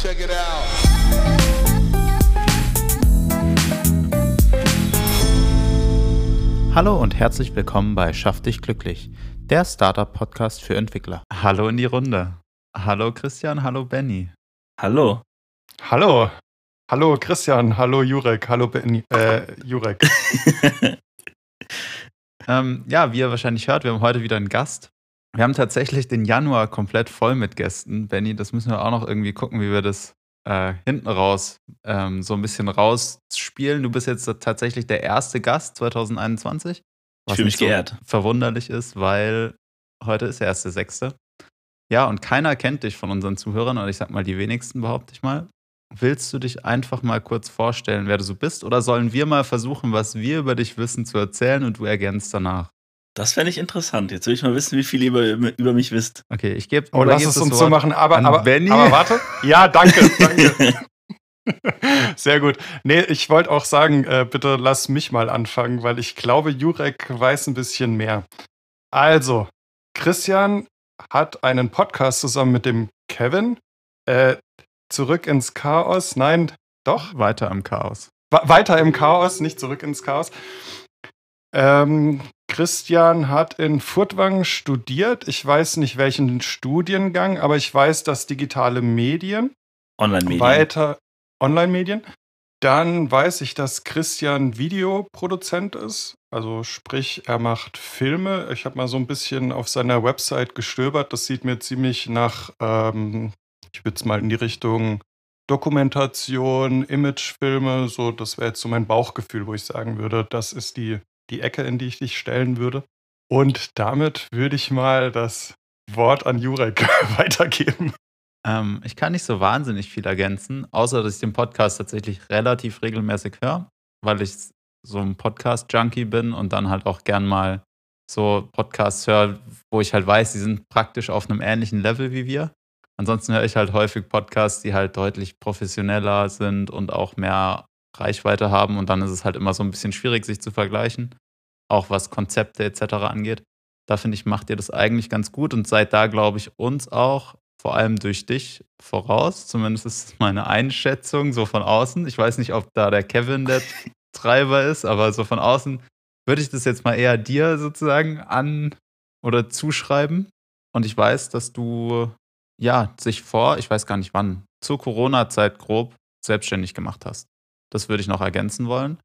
Check it out. Hallo und herzlich willkommen bei Schaff dich glücklich, der Startup-Podcast für Entwickler. Hallo in die Runde. Hallo Christian, hallo Benny. Hallo. Hallo. Hallo Christian, hallo Jurek, hallo Benny, äh, Jurek. ähm, ja, wie ihr wahrscheinlich hört, wir haben heute wieder einen Gast. Wir haben tatsächlich den Januar komplett voll mit Gästen. Benny, das müssen wir auch noch irgendwie gucken, wie wir das äh, hinten raus ähm, so ein bisschen rausspielen. Du bist jetzt tatsächlich der erste Gast 2021. Was ich fühle mich so geehrt. Verwunderlich ist, weil heute ist der erste Sechste. Ja, und keiner kennt dich von unseren Zuhörern, oder ich sag mal die wenigsten, behaupte ich mal. Willst du dich einfach mal kurz vorstellen, wer du so bist? Oder sollen wir mal versuchen, was wir über dich wissen, zu erzählen und du ergänzt danach? Das fände ich interessant. Jetzt will ich mal wissen, wie viel ihr über, über mich wisst. Okay, ich gebe. Oh, lass es uns so machen. Aber, aber, aber warte. Ja, danke. danke. Sehr gut. Nee, ich wollte auch sagen, äh, bitte lass mich mal anfangen, weil ich glaube, Jurek weiß ein bisschen mehr. Also, Christian hat einen Podcast zusammen mit dem Kevin. Äh, zurück ins Chaos. Nein, doch. Weiter im Chaos. weiter im Chaos, nicht zurück ins Chaos. Ähm, Christian hat in Furtwangen studiert. Ich weiß nicht welchen Studiengang, aber ich weiß, dass digitale Medien. Online-Medien. Weiter Online-Medien. Dann weiß ich, dass Christian Videoproduzent ist. Also sprich, er macht Filme. Ich habe mal so ein bisschen auf seiner Website gestöbert. Das sieht mir ziemlich nach, ähm, ich würde es mal in die Richtung Dokumentation, Imagefilme, so, das wäre jetzt so mein Bauchgefühl, wo ich sagen würde, das ist die die Ecke, in die ich dich stellen würde. Und damit würde ich mal das Wort an Jurek weitergeben. Ähm, ich kann nicht so wahnsinnig viel ergänzen, außer dass ich den Podcast tatsächlich relativ regelmäßig höre, weil ich so ein Podcast-Junkie bin und dann halt auch gern mal so Podcasts höre, wo ich halt weiß, die sind praktisch auf einem ähnlichen Level wie wir. Ansonsten höre ich halt häufig Podcasts, die halt deutlich professioneller sind und auch mehr Reichweite haben und dann ist es halt immer so ein bisschen schwierig, sich zu vergleichen, auch was Konzepte etc. angeht. Da finde ich, macht ihr das eigentlich ganz gut und seid da, glaube ich, uns auch vor allem durch dich voraus. Zumindest ist meine Einschätzung so von außen. Ich weiß nicht, ob da der Kevin der Treiber ist, aber so von außen würde ich das jetzt mal eher dir sozusagen an oder zuschreiben. Und ich weiß, dass du ja sich vor, ich weiß gar nicht wann, zur Corona-Zeit grob selbstständig gemacht hast. Das würde ich noch ergänzen wollen.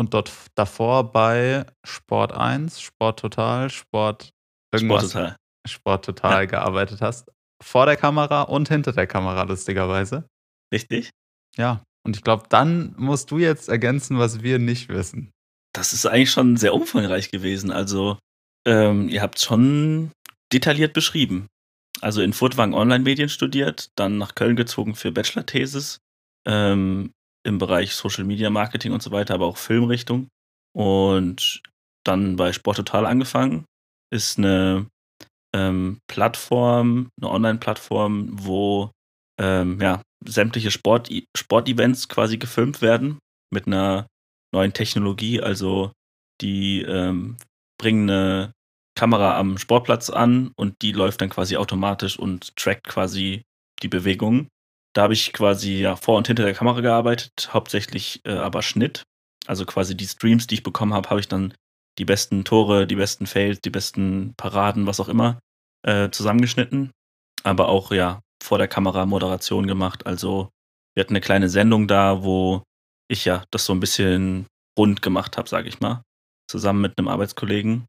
Und dort davor bei Sport 1, Sport Total, Sport irgendwas, Sport Total, Sport Total ja. gearbeitet hast. Vor der Kamera und hinter der Kamera, lustigerweise. Richtig. Ja. Und ich glaube, dann musst du jetzt ergänzen, was wir nicht wissen. Das ist eigentlich schon sehr umfangreich gewesen. Also, ähm, ihr habt schon detailliert beschrieben. Also in Furtwangen Online-Medien studiert, dann nach Köln gezogen für Bachelor-Thesis, ähm, im Bereich Social Media Marketing und so weiter, aber auch Filmrichtung. Und dann bei Sport Total angefangen. Ist eine ähm, Plattform, eine Online-Plattform, wo ähm, ja, sämtliche Sport Sportevents quasi gefilmt werden mit einer neuen Technologie. Also die ähm, bringen eine Kamera am Sportplatz an und die läuft dann quasi automatisch und trackt quasi die Bewegungen. Da habe ich quasi ja vor und hinter der Kamera gearbeitet, hauptsächlich äh, aber Schnitt. Also quasi die Streams, die ich bekommen habe, habe ich dann die besten Tore, die besten Fails, die besten Paraden, was auch immer, äh, zusammengeschnitten. Aber auch ja vor der Kamera Moderation gemacht. Also wir hatten eine kleine Sendung da, wo ich ja das so ein bisschen rund gemacht habe, sage ich mal, zusammen mit einem Arbeitskollegen.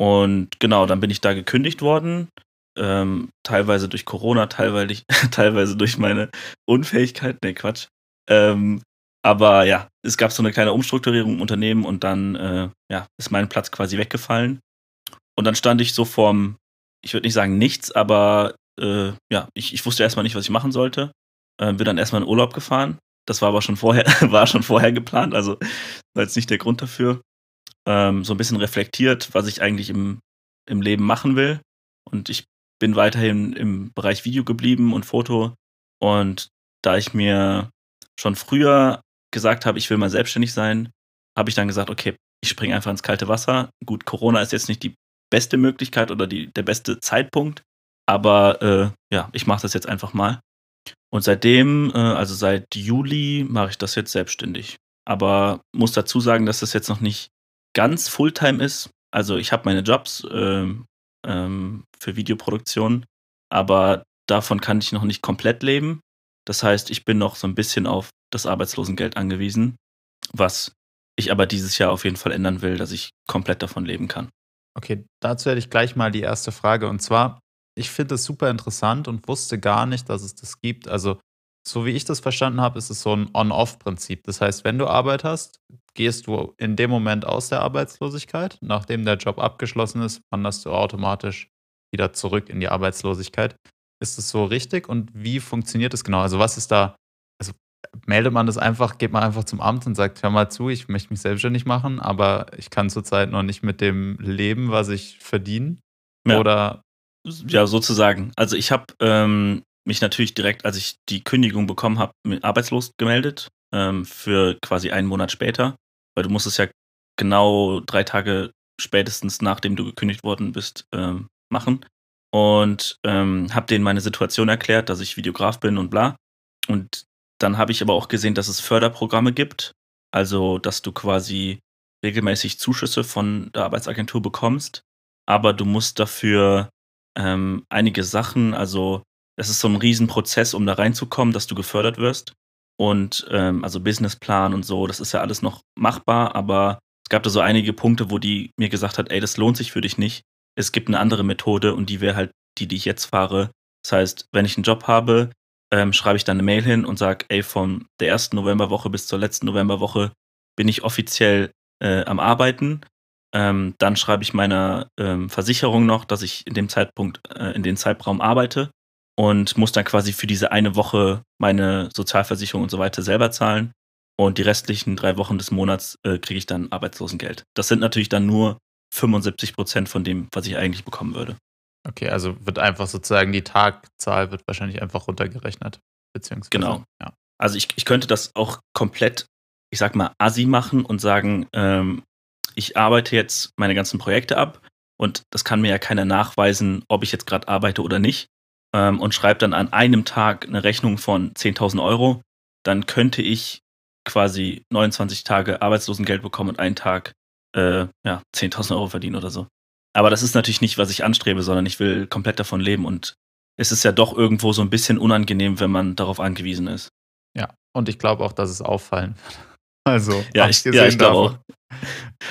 Und genau, dann bin ich da gekündigt worden, ähm, teilweise durch Corona, teilweise, teilweise durch meine Unfähigkeit. Ne, Quatsch. Ähm, aber ja, es gab so eine kleine Umstrukturierung im Unternehmen und dann äh, ja, ist mein Platz quasi weggefallen. Und dann stand ich so vorm, ich würde nicht sagen nichts, aber äh, ja, ich, ich wusste erstmal nicht, was ich machen sollte. Äh, bin dann erstmal in Urlaub gefahren. Das war aber schon vorher, war schon vorher geplant, also war jetzt nicht der Grund dafür. Ähm, so ein bisschen reflektiert, was ich eigentlich im, im Leben machen will. Und ich bin weiterhin im Bereich Video geblieben und Foto. Und da ich mir schon früher gesagt habe, ich will mal selbstständig sein, habe ich dann gesagt, okay, ich springe einfach ins kalte Wasser. Gut, Corona ist jetzt nicht die beste Möglichkeit oder die, der beste Zeitpunkt, aber äh, ja, ich mache das jetzt einfach mal. Und seitdem, äh, also seit Juli, mache ich das jetzt selbstständig. Aber muss dazu sagen, dass das jetzt noch nicht ganz Fulltime ist. Also ich habe meine Jobs ähm, ähm, für Videoproduktion, aber davon kann ich noch nicht komplett leben. Das heißt, ich bin noch so ein bisschen auf das Arbeitslosengeld angewiesen, was ich aber dieses Jahr auf jeden Fall ändern will, dass ich komplett davon leben kann. Okay, dazu hätte ich gleich mal die erste Frage. Und zwar, ich finde es super interessant und wusste gar nicht, dass es das gibt. Also, so wie ich das verstanden habe, ist es so ein On-Off-Prinzip. Das heißt, wenn du Arbeit hast, gehst du in dem Moment aus der Arbeitslosigkeit. Nachdem der Job abgeschlossen ist, wanderst du automatisch wieder zurück in die Arbeitslosigkeit. Ist es so richtig und wie funktioniert das genau? Also, was ist da, also meldet man das einfach, geht man einfach zum Amt und sagt, hör mal zu, ich möchte mich selbstständig machen, aber ich kann zurzeit noch nicht mit dem leben, was ich verdiene? Ja. Oder Ja, sozusagen. Also ich habe ähm, mich natürlich direkt, als ich die Kündigung bekommen habe, arbeitslos gemeldet ähm, für quasi einen Monat später, weil du musst es ja genau drei Tage spätestens nachdem du gekündigt worden bist ähm, machen. Und ähm, habe denen meine Situation erklärt, dass ich Videograf bin und bla. Und dann habe ich aber auch gesehen, dass es Förderprogramme gibt, also dass du quasi regelmäßig Zuschüsse von der Arbeitsagentur bekommst, aber du musst dafür ähm, einige Sachen, also es ist so ein Riesenprozess, um da reinzukommen, dass du gefördert wirst. Und ähm, also Businessplan und so, das ist ja alles noch machbar, aber es gab da so einige Punkte, wo die mir gesagt hat, ey, das lohnt sich für dich nicht. Es gibt eine andere Methode und die wäre halt die, die ich jetzt fahre. Das heißt, wenn ich einen Job habe, ähm, schreibe ich dann eine Mail hin und sage, ey, von der ersten Novemberwoche bis zur letzten Novemberwoche bin ich offiziell äh, am Arbeiten. Ähm, dann schreibe ich meiner ähm, Versicherung noch, dass ich in dem Zeitpunkt, äh, in den Zeitraum arbeite und muss dann quasi für diese eine Woche meine Sozialversicherung und so weiter selber zahlen. Und die restlichen drei Wochen des Monats äh, kriege ich dann Arbeitslosengeld. Das sind natürlich dann nur 75 Prozent von dem, was ich eigentlich bekommen würde. Okay, also wird einfach sozusagen die Tagzahl wird wahrscheinlich einfach runtergerechnet. Beziehungsweise. Genau. Ja. Also ich, ich könnte das auch komplett, ich sag mal, assi machen und sagen, ähm, ich arbeite jetzt meine ganzen Projekte ab und das kann mir ja keiner nachweisen, ob ich jetzt gerade arbeite oder nicht ähm, und schreibe dann an einem Tag eine Rechnung von 10.000 Euro, dann könnte ich quasi 29 Tage Arbeitslosengeld bekommen und einen Tag äh, ja, 10.000 Euro verdienen oder so. Aber das ist natürlich nicht, was ich anstrebe, sondern ich will komplett davon leben und es ist ja doch irgendwo so ein bisschen unangenehm, wenn man darauf angewiesen ist. Ja, und ich glaube auch, dass es auffallen wird. Also, Ja, ich, ja, ich glaube auch.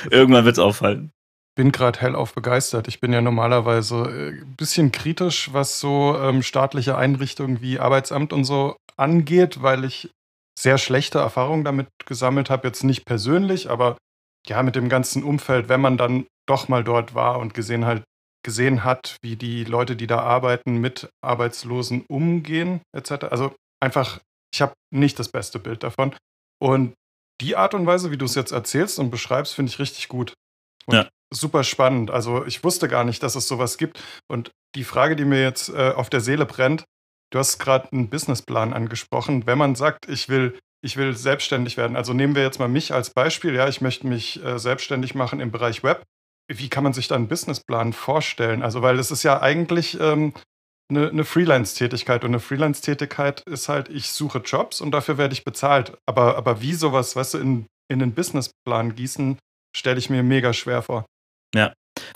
Irgendwann wird es auffallen. Bin gerade hellauf begeistert. Ich bin ja normalerweise ein bisschen kritisch, was so ähm, staatliche Einrichtungen wie Arbeitsamt und so angeht, weil ich sehr schlechte Erfahrungen damit gesammelt habe. Jetzt nicht persönlich, aber ja, mit dem ganzen Umfeld, wenn man dann doch mal dort war und gesehen, halt, gesehen hat, wie die Leute, die da arbeiten, mit Arbeitslosen umgehen, etc. Also einfach, ich habe nicht das beste Bild davon. Und die Art und Weise, wie du es jetzt erzählst und beschreibst, finde ich richtig gut. Und Ja. super spannend. Also ich wusste gar nicht, dass es sowas gibt. Und die Frage, die mir jetzt äh, auf der Seele brennt, du hast gerade einen Businessplan angesprochen. Wenn man sagt, ich will, ich will selbstständig werden, also nehmen wir jetzt mal mich als Beispiel, ja, ich möchte mich äh, selbstständig machen im Bereich Web. Wie kann man sich da einen Businessplan vorstellen? Also, weil es ist ja eigentlich ähm, eine, eine Freelance-Tätigkeit und eine Freelance-Tätigkeit ist halt, ich suche Jobs und dafür werde ich bezahlt. Aber, aber wie sowas, weißt du, in, in einen Businessplan gießen, stelle ich mir mega schwer vor.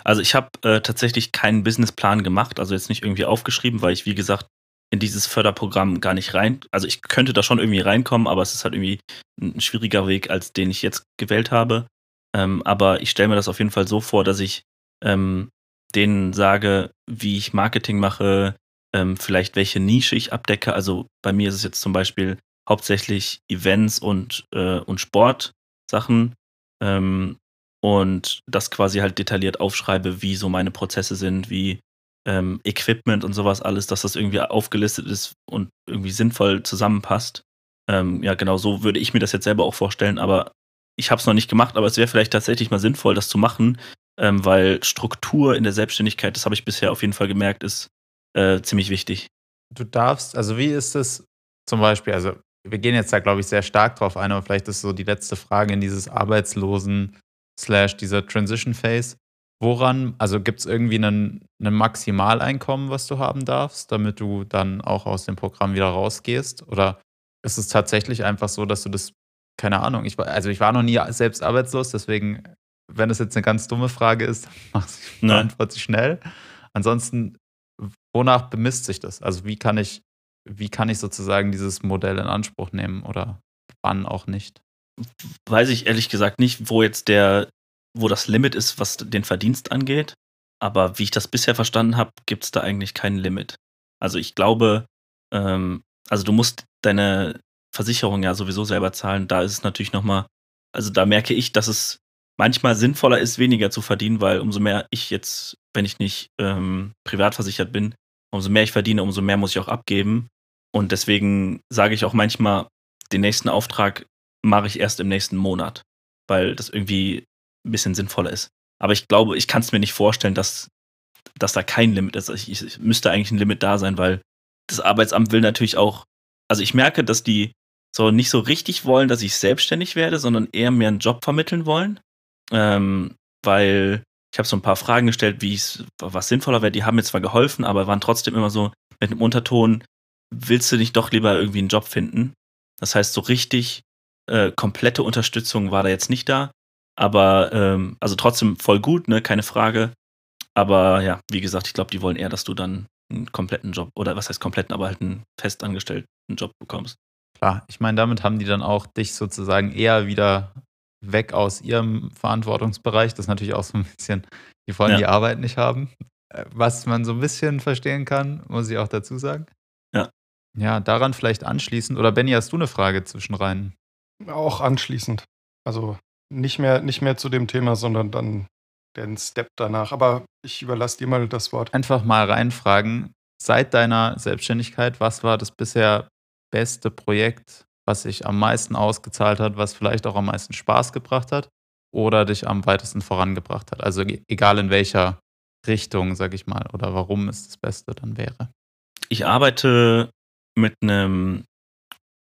Also ich habe äh, tatsächlich keinen Businessplan gemacht, also jetzt nicht irgendwie aufgeschrieben, weil ich, wie gesagt, in dieses Förderprogramm gar nicht rein. Also ich könnte da schon irgendwie reinkommen, aber es ist halt irgendwie ein schwieriger Weg, als den ich jetzt gewählt habe. Ähm, aber ich stelle mir das auf jeden Fall so vor, dass ich ähm, denen sage, wie ich Marketing mache, ähm, vielleicht welche Nische ich abdecke. Also bei mir ist es jetzt zum Beispiel hauptsächlich Events und, äh, und Sportsachen. Ähm, und das quasi halt detailliert aufschreibe, wie so meine Prozesse sind, wie ähm, Equipment und sowas alles, dass das irgendwie aufgelistet ist und irgendwie sinnvoll zusammenpasst. Ähm, ja, genau so würde ich mir das jetzt selber auch vorstellen, aber ich habe es noch nicht gemacht, aber es wäre vielleicht tatsächlich mal sinnvoll, das zu machen, ähm, weil Struktur in der Selbstständigkeit, das habe ich bisher auf jeden Fall gemerkt, ist äh, ziemlich wichtig. Du darfst, also wie ist es zum Beispiel, also wir gehen jetzt da, glaube ich, sehr stark drauf ein, aber vielleicht ist so die letzte Frage in dieses Arbeitslosen slash dieser Transition Phase. woran, also gibt es irgendwie ein Maximaleinkommen, was du haben darfst, damit du dann auch aus dem Programm wieder rausgehst? Oder ist es tatsächlich einfach so, dass du das, keine Ahnung, ich, also ich war noch nie selbst arbeitslos, deswegen, wenn das jetzt eine ganz dumme Frage ist, beantworte sie schnell. Ansonsten, wonach bemisst sich das? Also wie kann ich, wie kann ich sozusagen dieses Modell in Anspruch nehmen oder wann auch nicht? Weiß ich ehrlich gesagt nicht, wo jetzt der, wo das Limit ist, was den Verdienst angeht. Aber wie ich das bisher verstanden habe, gibt es da eigentlich kein Limit. Also ich glaube, ähm, also du musst deine Versicherung ja sowieso selber zahlen. Da ist es natürlich nochmal, also da merke ich, dass es manchmal sinnvoller ist, weniger zu verdienen, weil umso mehr ich jetzt, wenn ich nicht ähm, privat versichert bin, umso mehr ich verdiene, umso mehr muss ich auch abgeben. Und deswegen sage ich auch manchmal, den nächsten Auftrag mache ich erst im nächsten Monat, weil das irgendwie ein bisschen sinnvoller ist. Aber ich glaube, ich kann es mir nicht vorstellen, dass, dass da kein Limit ist. Ich, ich müsste eigentlich ein Limit da sein, weil das Arbeitsamt will natürlich auch, also ich merke, dass die so nicht so richtig wollen, dass ich selbstständig werde, sondern eher mir einen Job vermitteln wollen. Ähm, weil ich habe so ein paar Fragen gestellt, wie es was sinnvoller wäre. Die haben mir zwar geholfen, aber waren trotzdem immer so mit einem Unterton, willst du nicht doch lieber irgendwie einen Job finden? Das heißt, so richtig äh, komplette Unterstützung war da jetzt nicht da. Aber ähm, also trotzdem voll gut, ne, keine Frage. Aber ja, wie gesagt, ich glaube, die wollen eher, dass du dann einen kompletten Job oder was heißt kompletten, aber halt einen festangestellten Job bekommst. Klar, ich meine, damit haben die dann auch dich sozusagen eher wieder weg aus ihrem Verantwortungsbereich. Das ist natürlich auch so ein bisschen, die wollen ja. die Arbeit nicht haben. Äh, was man so ein bisschen verstehen kann, muss ich auch dazu sagen. Ja. Ja, daran vielleicht anschließend. Oder Benny, hast du eine Frage zwischenrein? Auch anschließend. Also nicht mehr, nicht mehr zu dem Thema, sondern dann den Step danach. Aber ich überlasse dir mal das Wort. Einfach mal reinfragen. Seit deiner Selbstständigkeit, was war das bisher beste Projekt, was sich am meisten ausgezahlt hat, was vielleicht auch am meisten Spaß gebracht hat oder dich am weitesten vorangebracht hat? Also e-, egal in welcher Richtung, sag ich mal, oder warum es das Beste dann wäre. Ich arbeite mit einem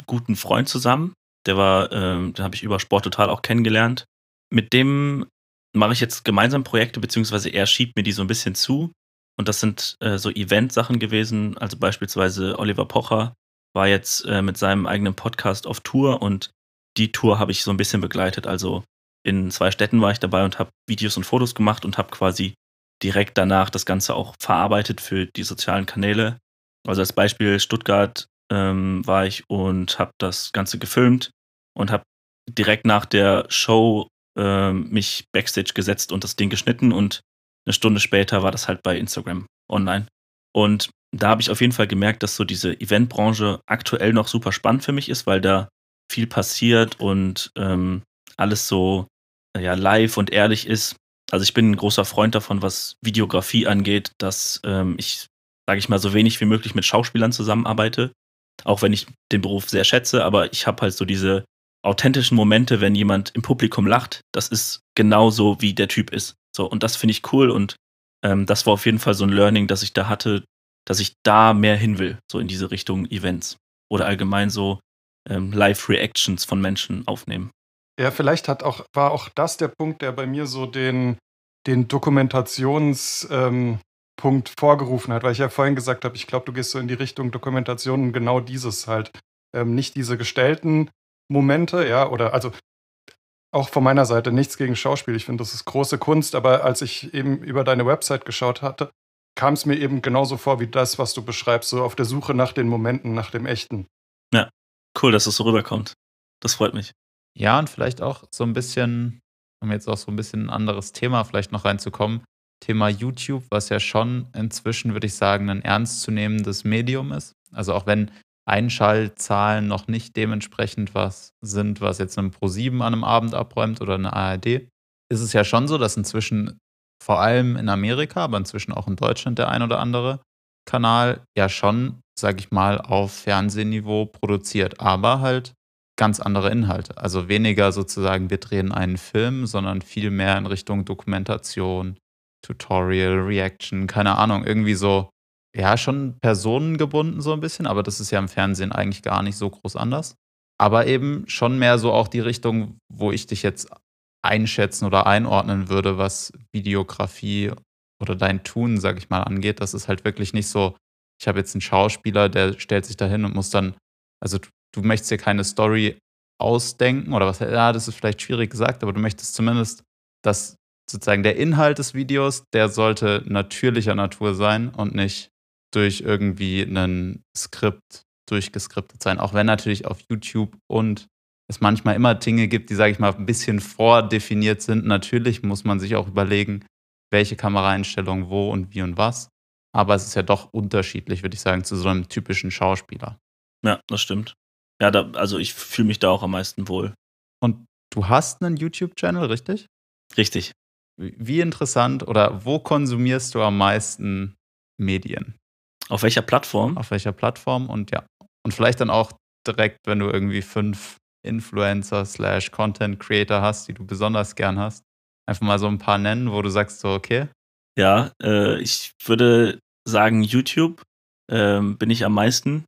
guten Freund zusammen. Der war, ähm, den habe ich über Sport total auch kennengelernt. Mit dem mache ich jetzt gemeinsam Projekte, beziehungsweise er schiebt mir die so ein bisschen zu. Und das sind äh, so Event-Sachen gewesen. Also beispielsweise Oliver Pocher war jetzt äh, mit seinem eigenen Podcast auf Tour und die Tour habe ich so ein bisschen begleitet. Also in zwei Städten war ich dabei und habe Videos und Fotos gemacht und habe quasi direkt danach das Ganze auch verarbeitet für die sozialen Kanäle. Also als Beispiel Stuttgart ähm, war ich und habe das Ganze gefilmt und habe direkt nach der Show ähm, mich backstage gesetzt und das Ding geschnitten und eine Stunde später war das halt bei Instagram online. Und da habe ich auf jeden Fall gemerkt, dass so diese Eventbranche aktuell noch super spannend für mich ist, weil da viel passiert und ähm, alles so ja, live und ehrlich ist. Also ich bin ein großer Freund davon, was Videografie angeht, dass ähm, ich, sage ich mal, so wenig wie möglich mit Schauspielern zusammenarbeite. Auch wenn ich den Beruf sehr schätze, aber ich habe halt so diese authentischen Momente, wenn jemand im Publikum lacht, das ist genauso, wie der Typ ist. So, und das finde ich cool und ähm, das war auf jeden Fall so ein Learning, das ich da hatte, dass ich da mehr hin will, so in diese Richtung Events oder allgemein so ähm, Live-Reactions von Menschen aufnehmen. Ja, vielleicht hat auch, war auch das der Punkt, der bei mir so den, den Dokumentationspunkt ähm, vorgerufen hat, weil ich ja vorhin gesagt habe, ich glaube, du gehst so in die Richtung Dokumentation und genau dieses halt. Ähm, nicht diese gestellten Momente, ja, oder also auch von meiner Seite nichts gegen Schauspiel. Ich finde, das ist große Kunst, aber als ich eben über deine Website geschaut hatte, kam es mir eben genauso vor wie das, was du beschreibst, so auf der Suche nach den Momenten, nach dem Echten. Ja, cool, dass es so rüberkommt. Das freut mich. Ja, und vielleicht auch so ein bisschen, um jetzt auch so ein bisschen ein anderes Thema vielleicht noch reinzukommen, Thema YouTube, was ja schon inzwischen, würde ich sagen, ein ernstzunehmendes Medium ist. Also auch wenn Einschaltzahlen noch nicht dementsprechend was sind, was jetzt ein Pro7 an einem Abend abräumt oder eine ARD, ist es ja schon so, dass inzwischen vor allem in Amerika, aber inzwischen auch in Deutschland der ein oder andere Kanal ja schon, sag ich mal, auf Fernsehniveau produziert, aber halt ganz andere Inhalte. Also weniger sozusagen, wir drehen einen Film, sondern viel mehr in Richtung Dokumentation, Tutorial, Reaction, keine Ahnung, irgendwie so ja, schon personengebunden so ein bisschen, aber das ist ja im Fernsehen eigentlich gar nicht so groß anders. Aber eben schon mehr so auch die Richtung, wo ich dich jetzt einschätzen oder einordnen würde, was Videografie oder dein Tun, sag ich mal, angeht. Das ist halt wirklich nicht so, ich habe jetzt einen Schauspieler, der stellt sich da hin und muss dann, also du, du möchtest dir keine Story ausdenken oder was, ja, das ist vielleicht schwierig gesagt, aber du möchtest zumindest, dass sozusagen der Inhalt des Videos, der sollte natürlicher Natur sein und nicht durch irgendwie ein Skript durchgeskriptet sein. Auch wenn natürlich auf YouTube und es manchmal immer Dinge gibt, die, sage ich mal, ein bisschen vordefiniert sind. Natürlich muss man sich auch überlegen, welche Kameraeinstellungen wo und wie und was. Aber es ist ja doch unterschiedlich, würde ich sagen, zu so einem typischen Schauspieler. Ja, das stimmt. Ja, da, also ich fühle mich da auch am meisten wohl. Und du hast einen YouTube-Channel, richtig? Richtig. Wie interessant oder wo konsumierst du am meisten Medien? Auf welcher Plattform? Auf welcher Plattform und ja. Und vielleicht dann auch direkt, wenn du irgendwie fünf Influencer slash Content Creator hast, die du besonders gern hast. Einfach mal so ein paar nennen, wo du sagst so, okay. Ja, äh, ich würde sagen, YouTube ähm, bin ich am meisten.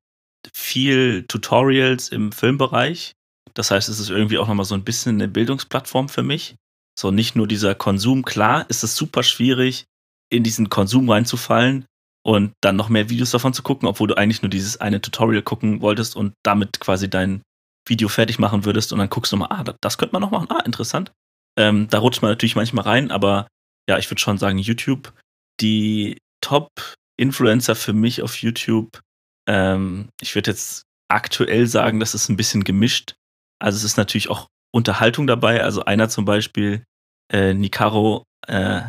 Viel Tutorials im Filmbereich. Das heißt, es ist irgendwie auch nochmal so ein bisschen eine Bildungsplattform für mich. So nicht nur dieser Konsum. Klar ist es super schwierig, in diesen Konsum reinzufallen und dann noch mehr Videos davon zu gucken, obwohl du eigentlich nur dieses eine Tutorial gucken wolltest und damit quasi dein Video fertig machen würdest und dann guckst du mal, ah, das könnte man noch machen, ah, interessant. Ähm, da rutscht man natürlich manchmal rein, aber ja, ich würde schon sagen, YouTube, die Top-Influencer für mich auf YouTube, ähm, ich würde jetzt aktuell sagen, das ist ein bisschen gemischt. Also es ist natürlich auch Unterhaltung dabei. Also einer zum Beispiel, äh, Nikaro äh,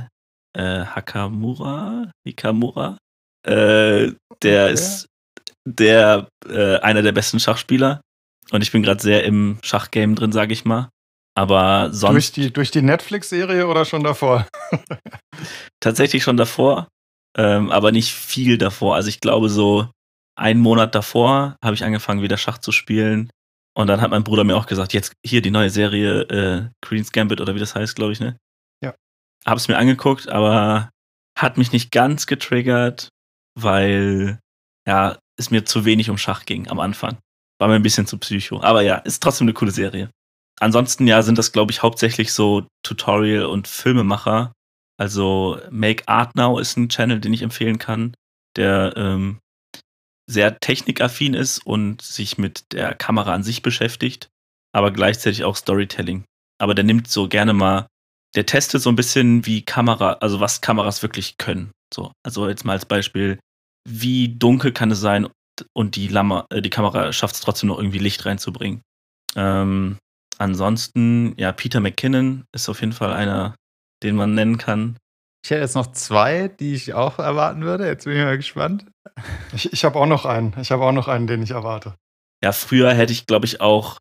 äh, Hakamura, Nikamura, äh, der okay. ist der äh, einer der besten Schachspieler und ich bin gerade sehr im Schachgame drin, sage ich mal. Aber sonst. Durch die, durch die Netflix-Serie oder schon davor? tatsächlich schon davor, ähm, aber nicht viel davor. Also ich glaube, so einen Monat davor habe ich angefangen, wieder Schach zu spielen. Und dann hat mein Bruder mir auch gesagt, jetzt hier die neue Serie äh, Queen's Gambit oder wie das heißt, glaube ich, ne? Ja. Habe es mir angeguckt, aber hat mich nicht ganz getriggert, weil ja, es mir zu wenig um Schach ging am Anfang. War mir ein bisschen zu psycho. Aber ja, ist trotzdem eine coole Serie. Ansonsten ja, sind das, glaube ich, hauptsächlich so Tutorial- und Filmemacher. Also Make Art Now ist ein Channel, den ich empfehlen kann, der ähm, sehr technikaffin ist und sich mit der Kamera an sich beschäftigt, aber gleichzeitig auch Storytelling. Aber der nimmt so gerne mal, der testet so ein bisschen, wie Kamera, also was Kameras wirklich können. So, also jetzt mal als Beispiel, wie dunkel kann es sein und die, Lammer, äh, die Kamera schafft es trotzdem noch irgendwie Licht reinzubringen. Ähm, ansonsten, ja, Peter McKinnon ist auf jeden Fall einer, den man nennen kann. Ich hätte jetzt noch zwei, die ich auch erwarten würde. Jetzt bin ich mal gespannt. Ich, ich habe auch noch einen. Ich habe auch noch einen, den ich erwarte. Ja, früher hätte ich, glaube ich, auch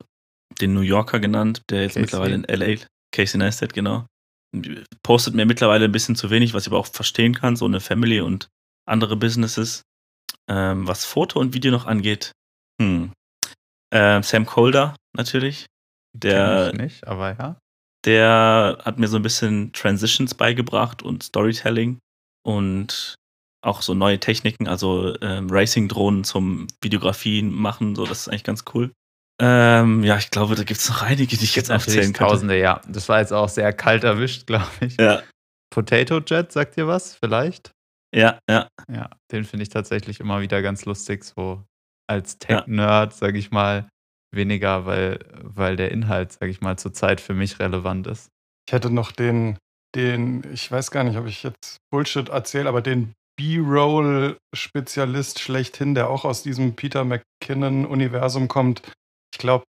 den New Yorker genannt, der jetzt Casey. mittlerweile in LA, Casey Neistat, genau. Postet mir mittlerweile ein bisschen zu wenig, was ich aber auch verstehen kann, so eine Family und andere Businesses. Ähm, was Foto und Video noch angeht, hm. Äh, Sam Colder natürlich. Der, Kenn ich nicht, aber ja. Der hat mir so ein bisschen Transitions beigebracht und Storytelling und auch so neue Techniken, also ähm, Racing-Drohnen zum Videografien machen, so das ist eigentlich ganz cool. Ähm, ja, ich glaube, da gibt es noch einige, die ich jetzt aufzählen kann. Tausende, ja. Das war jetzt auch sehr kalt erwischt, glaube ich. Ja. Potato Jet, sagt ihr was? Vielleicht? Ja, ja. Ja, den finde ich tatsächlich immer wieder ganz lustig, so als Tech-Nerd, ja. sage ich mal, weniger, weil, weil der Inhalt, sage ich mal, zurzeit für mich relevant ist. Ich hätte noch den, den, ich weiß gar nicht, ob ich jetzt Bullshit erzähle, aber den B-Roll-Spezialist schlechthin, der auch aus diesem Peter McKinnon-Universum kommt. Ich glaube,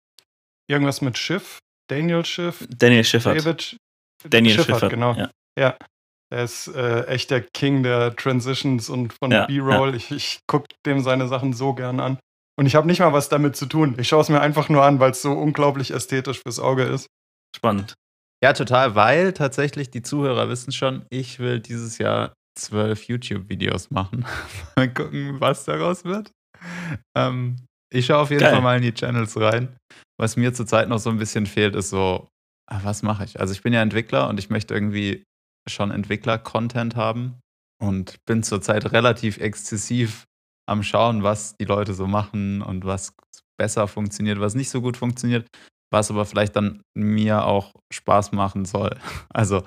irgendwas mit Schiff, Daniel Schiff. Daniel Schiffert. David Daniel Schiffert, Schiffert genau. Ja. ja. Er ist äh, echt der King der Transitions und von ja, B-Roll. Ja. Ich, ich gucke dem seine Sachen so gern an. Und ich habe nicht mal was damit zu tun. Ich schaue es mir einfach nur an, weil es so unglaublich ästhetisch fürs Auge ist. Spannend. Ja, total, weil tatsächlich die Zuhörer wissen schon, ich will dieses Jahr zwölf YouTube-Videos machen. mal gucken, was daraus wird. Ähm, ich schaue auf jeden Geil. Fall mal in die Channels rein. Was mir zurzeit noch so ein bisschen fehlt, ist so, ah, was mache ich? Also ich bin ja Entwickler und ich möchte irgendwie schon Entwickler-Content haben und bin zurzeit relativ exzessiv am Schauen, was die Leute so machen und was besser funktioniert, was nicht so gut funktioniert, was aber vielleicht dann mir auch Spaß machen soll. Also.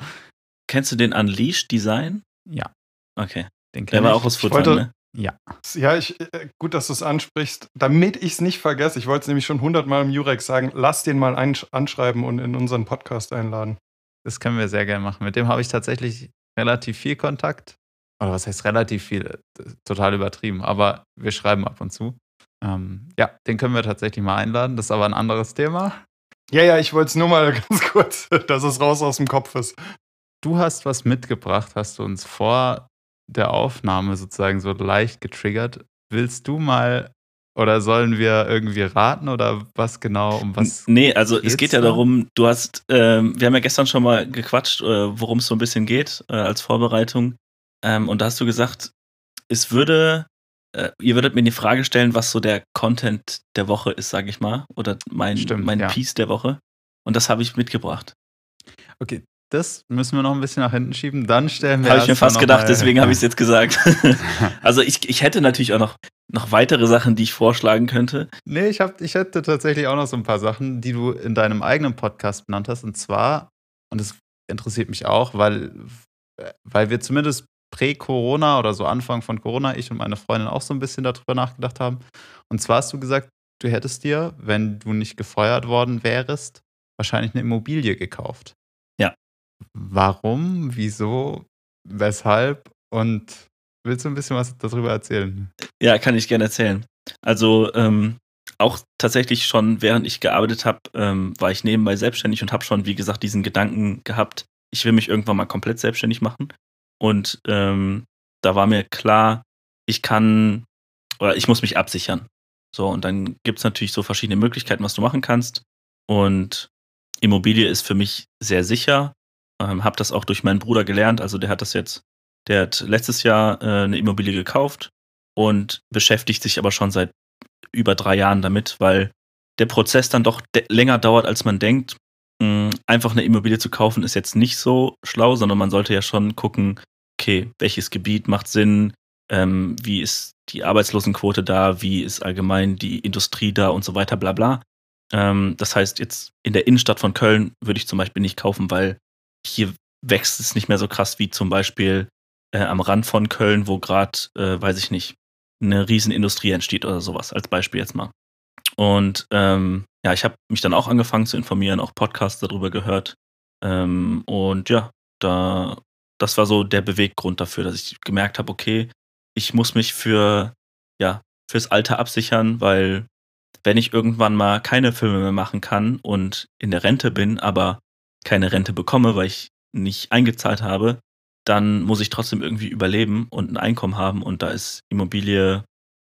Kennst du den Unleashed Design? Ja. Okay. Den Der war auch aus Futtern, ne? Ja. Ja, ich, äh, gut, dass du es ansprichst. Damit ich es nicht vergesse, ich wollte es nämlich schon hundertmal im Jurex sagen, lass den mal anschreiben und in unseren Podcast einladen. Das können wir sehr gerne machen. Mit dem habe ich tatsächlich relativ viel Kontakt. Oder was heißt relativ viel? Total übertrieben. Aber wir schreiben ab und zu. Ähm, ja, den können wir tatsächlich mal einladen. Das ist aber ein anderes Thema. Ja, ja, ich wollte es nur mal ganz kurz, dass es raus aus dem Kopf ist. Du hast was mitgebracht, hast du uns vor der Aufnahme sozusagen so leicht getriggert. Willst du mal oder sollen wir irgendwie raten oder was genau um was? Nee, also es geht ja da? darum, du hast, ähm, wir haben ja gestern schon mal gequatscht, äh, worum es so ein bisschen geht äh, als Vorbereitung. Ähm, und da hast du gesagt, es würde, äh, ihr würdet mir die Frage stellen, was so der Content der Woche ist, sage ich mal, oder mein, Stimmt, mein ja. Piece der Woche. Und das habe ich mitgebracht. Okay, das müssen wir noch ein bisschen nach hinten schieben. Dann stellen wir. Habe ich mir fast gedacht, mal, deswegen habe ich es jetzt gesagt. also ich, ich hätte natürlich auch noch, noch weitere Sachen, die ich vorschlagen könnte. Nee, ich, hab, ich hätte tatsächlich auch noch so ein paar Sachen, die du in deinem eigenen Podcast benannt hast. Und zwar, und das interessiert mich auch, weil, weil wir zumindest prä-Corona oder so Anfang von Corona, ich und meine Freundin auch so ein bisschen darüber nachgedacht haben. Und zwar hast du gesagt, du hättest dir, wenn du nicht gefeuert worden wärst, wahrscheinlich eine Immobilie gekauft. Warum, wieso, weshalb und willst du ein bisschen was darüber erzählen? Ja, kann ich gerne erzählen. Also ähm, auch tatsächlich schon, während ich gearbeitet habe, ähm, war ich nebenbei selbstständig und habe schon, wie gesagt, diesen Gedanken gehabt, ich will mich irgendwann mal komplett selbstständig machen. Und ähm, da war mir klar, ich kann oder ich muss mich absichern. So, und dann gibt es natürlich so verschiedene Möglichkeiten, was du machen kannst. Und Immobilie ist für mich sehr sicher. Ähm, habe das auch durch meinen Bruder gelernt. Also der hat das jetzt, der hat letztes Jahr äh, eine Immobilie gekauft und beschäftigt sich aber schon seit über drei Jahren damit, weil der Prozess dann doch länger dauert, als man denkt. Mh, einfach eine Immobilie zu kaufen ist jetzt nicht so schlau, sondern man sollte ja schon gucken, okay, welches Gebiet macht Sinn, ähm, wie ist die Arbeitslosenquote da, wie ist allgemein die Industrie da und so weiter, bla bla. Ähm, das heißt, jetzt in der Innenstadt von Köln würde ich zum Beispiel nicht kaufen, weil hier wächst es nicht mehr so krass wie zum Beispiel äh, am Rand von Köln, wo gerade, äh, weiß ich nicht, eine Riesenindustrie entsteht oder sowas, als Beispiel jetzt mal. Und ähm, ja, ich habe mich dann auch angefangen zu informieren, auch Podcasts darüber gehört. Ähm, und ja, da, das war so der Beweggrund dafür, dass ich gemerkt habe, okay, ich muss mich für, ja, fürs Alter absichern, weil wenn ich irgendwann mal keine Filme mehr machen kann und in der Rente bin, aber keine Rente bekomme, weil ich nicht eingezahlt habe, dann muss ich trotzdem irgendwie überleben und ein Einkommen haben. Und da ist Immobilie,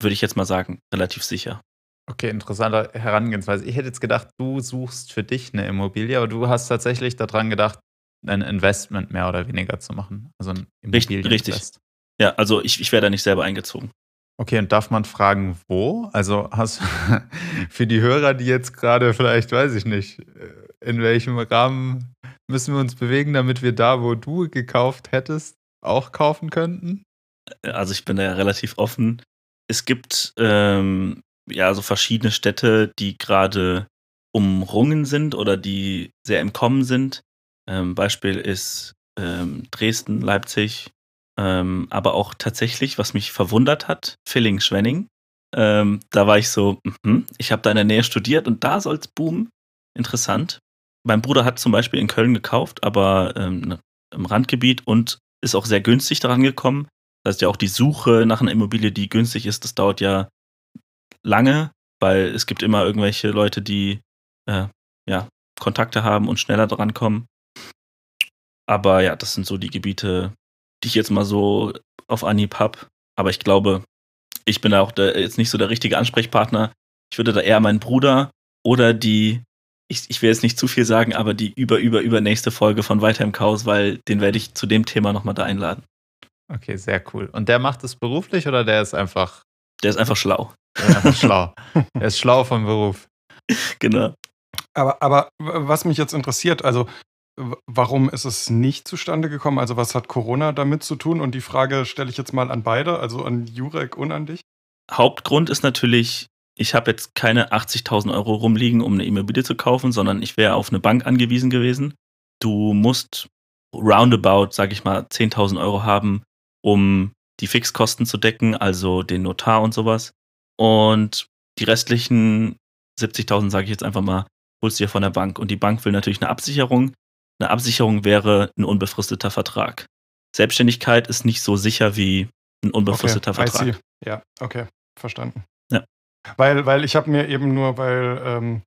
würde ich jetzt mal sagen, relativ sicher. Okay, interessante Herangehensweise. Ich hätte jetzt gedacht, du suchst für dich eine Immobilie, aber du hast tatsächlich daran gedacht, ein Investment mehr oder weniger zu machen. Also ein Immobilien Richtig. Invest. Ja, also ich, ich wäre da nicht selber eingezogen. Okay, und darf man fragen, wo? Also hast für die Hörer, die jetzt gerade vielleicht, weiß ich nicht, in welchem Rahmen müssen wir uns bewegen, damit wir da, wo du gekauft hättest, auch kaufen könnten? Also ich bin da ja relativ offen. Es gibt ähm, ja so verschiedene Städte, die gerade umrungen sind oder die sehr im Kommen sind. Ähm, Beispiel ist ähm, Dresden, Leipzig, ähm, aber auch tatsächlich, was mich verwundert hat, Villingen-Schwenning. Ähm, da war ich so, mh, ich habe da in der Nähe studiert und da soll es boomen. Interessant mein Bruder hat zum Beispiel in Köln gekauft, aber ähm, ne, im Randgebiet und ist auch sehr günstig daran gekommen. Das heißt ja auch die Suche nach einer Immobilie, die günstig ist, das dauert ja lange, weil es gibt immer irgendwelche Leute, die äh, ja, Kontakte haben und schneller dran kommen. Aber ja, das sind so die Gebiete, die ich jetzt mal so auf Anhieb habe. Aber ich glaube, ich bin da auch der, jetzt nicht so der richtige Ansprechpartner. Ich würde da eher meinen Bruder oder die ich, ich will jetzt nicht zu viel sagen, aber die über, über, übernächste Folge von Weiter im Chaos, weil den werde ich zu dem Thema nochmal da einladen. Okay, sehr cool. Und der macht es beruflich oder der ist einfach. Der ist einfach schlau. Einfach schlau. Der ist schlau vom Beruf. Genau. Aber, aber was mich jetzt interessiert, also warum ist es nicht zustande gekommen? Also was hat Corona damit zu tun? Und die Frage stelle ich jetzt mal an beide, also an Jurek und an dich. Hauptgrund ist natürlich ich habe jetzt keine 80.000 Euro rumliegen, um eine Immobilie zu kaufen, sondern ich wäre auf eine Bank angewiesen gewesen. Du musst roundabout, sage ich mal, 10.000 Euro haben, um die Fixkosten zu decken, also den Notar und sowas. Und die restlichen 70.000, sage ich jetzt einfach mal, holst du dir von der Bank. Und die Bank will natürlich eine Absicherung. Eine Absicherung wäre ein unbefristeter Vertrag. Selbstständigkeit ist nicht so sicher wie ein unbefristeter okay, Vertrag. Ja, okay, verstanden. Ja. Weil, weil ich habe mir eben nur, weil ähm,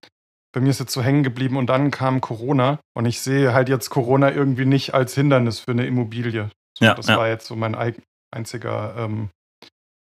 bei mir ist jetzt so hängen geblieben und dann kam Corona und ich sehe halt jetzt Corona irgendwie nicht als Hindernis für eine Immobilie. So, Ja, das ja. war jetzt so mein einziger ähm,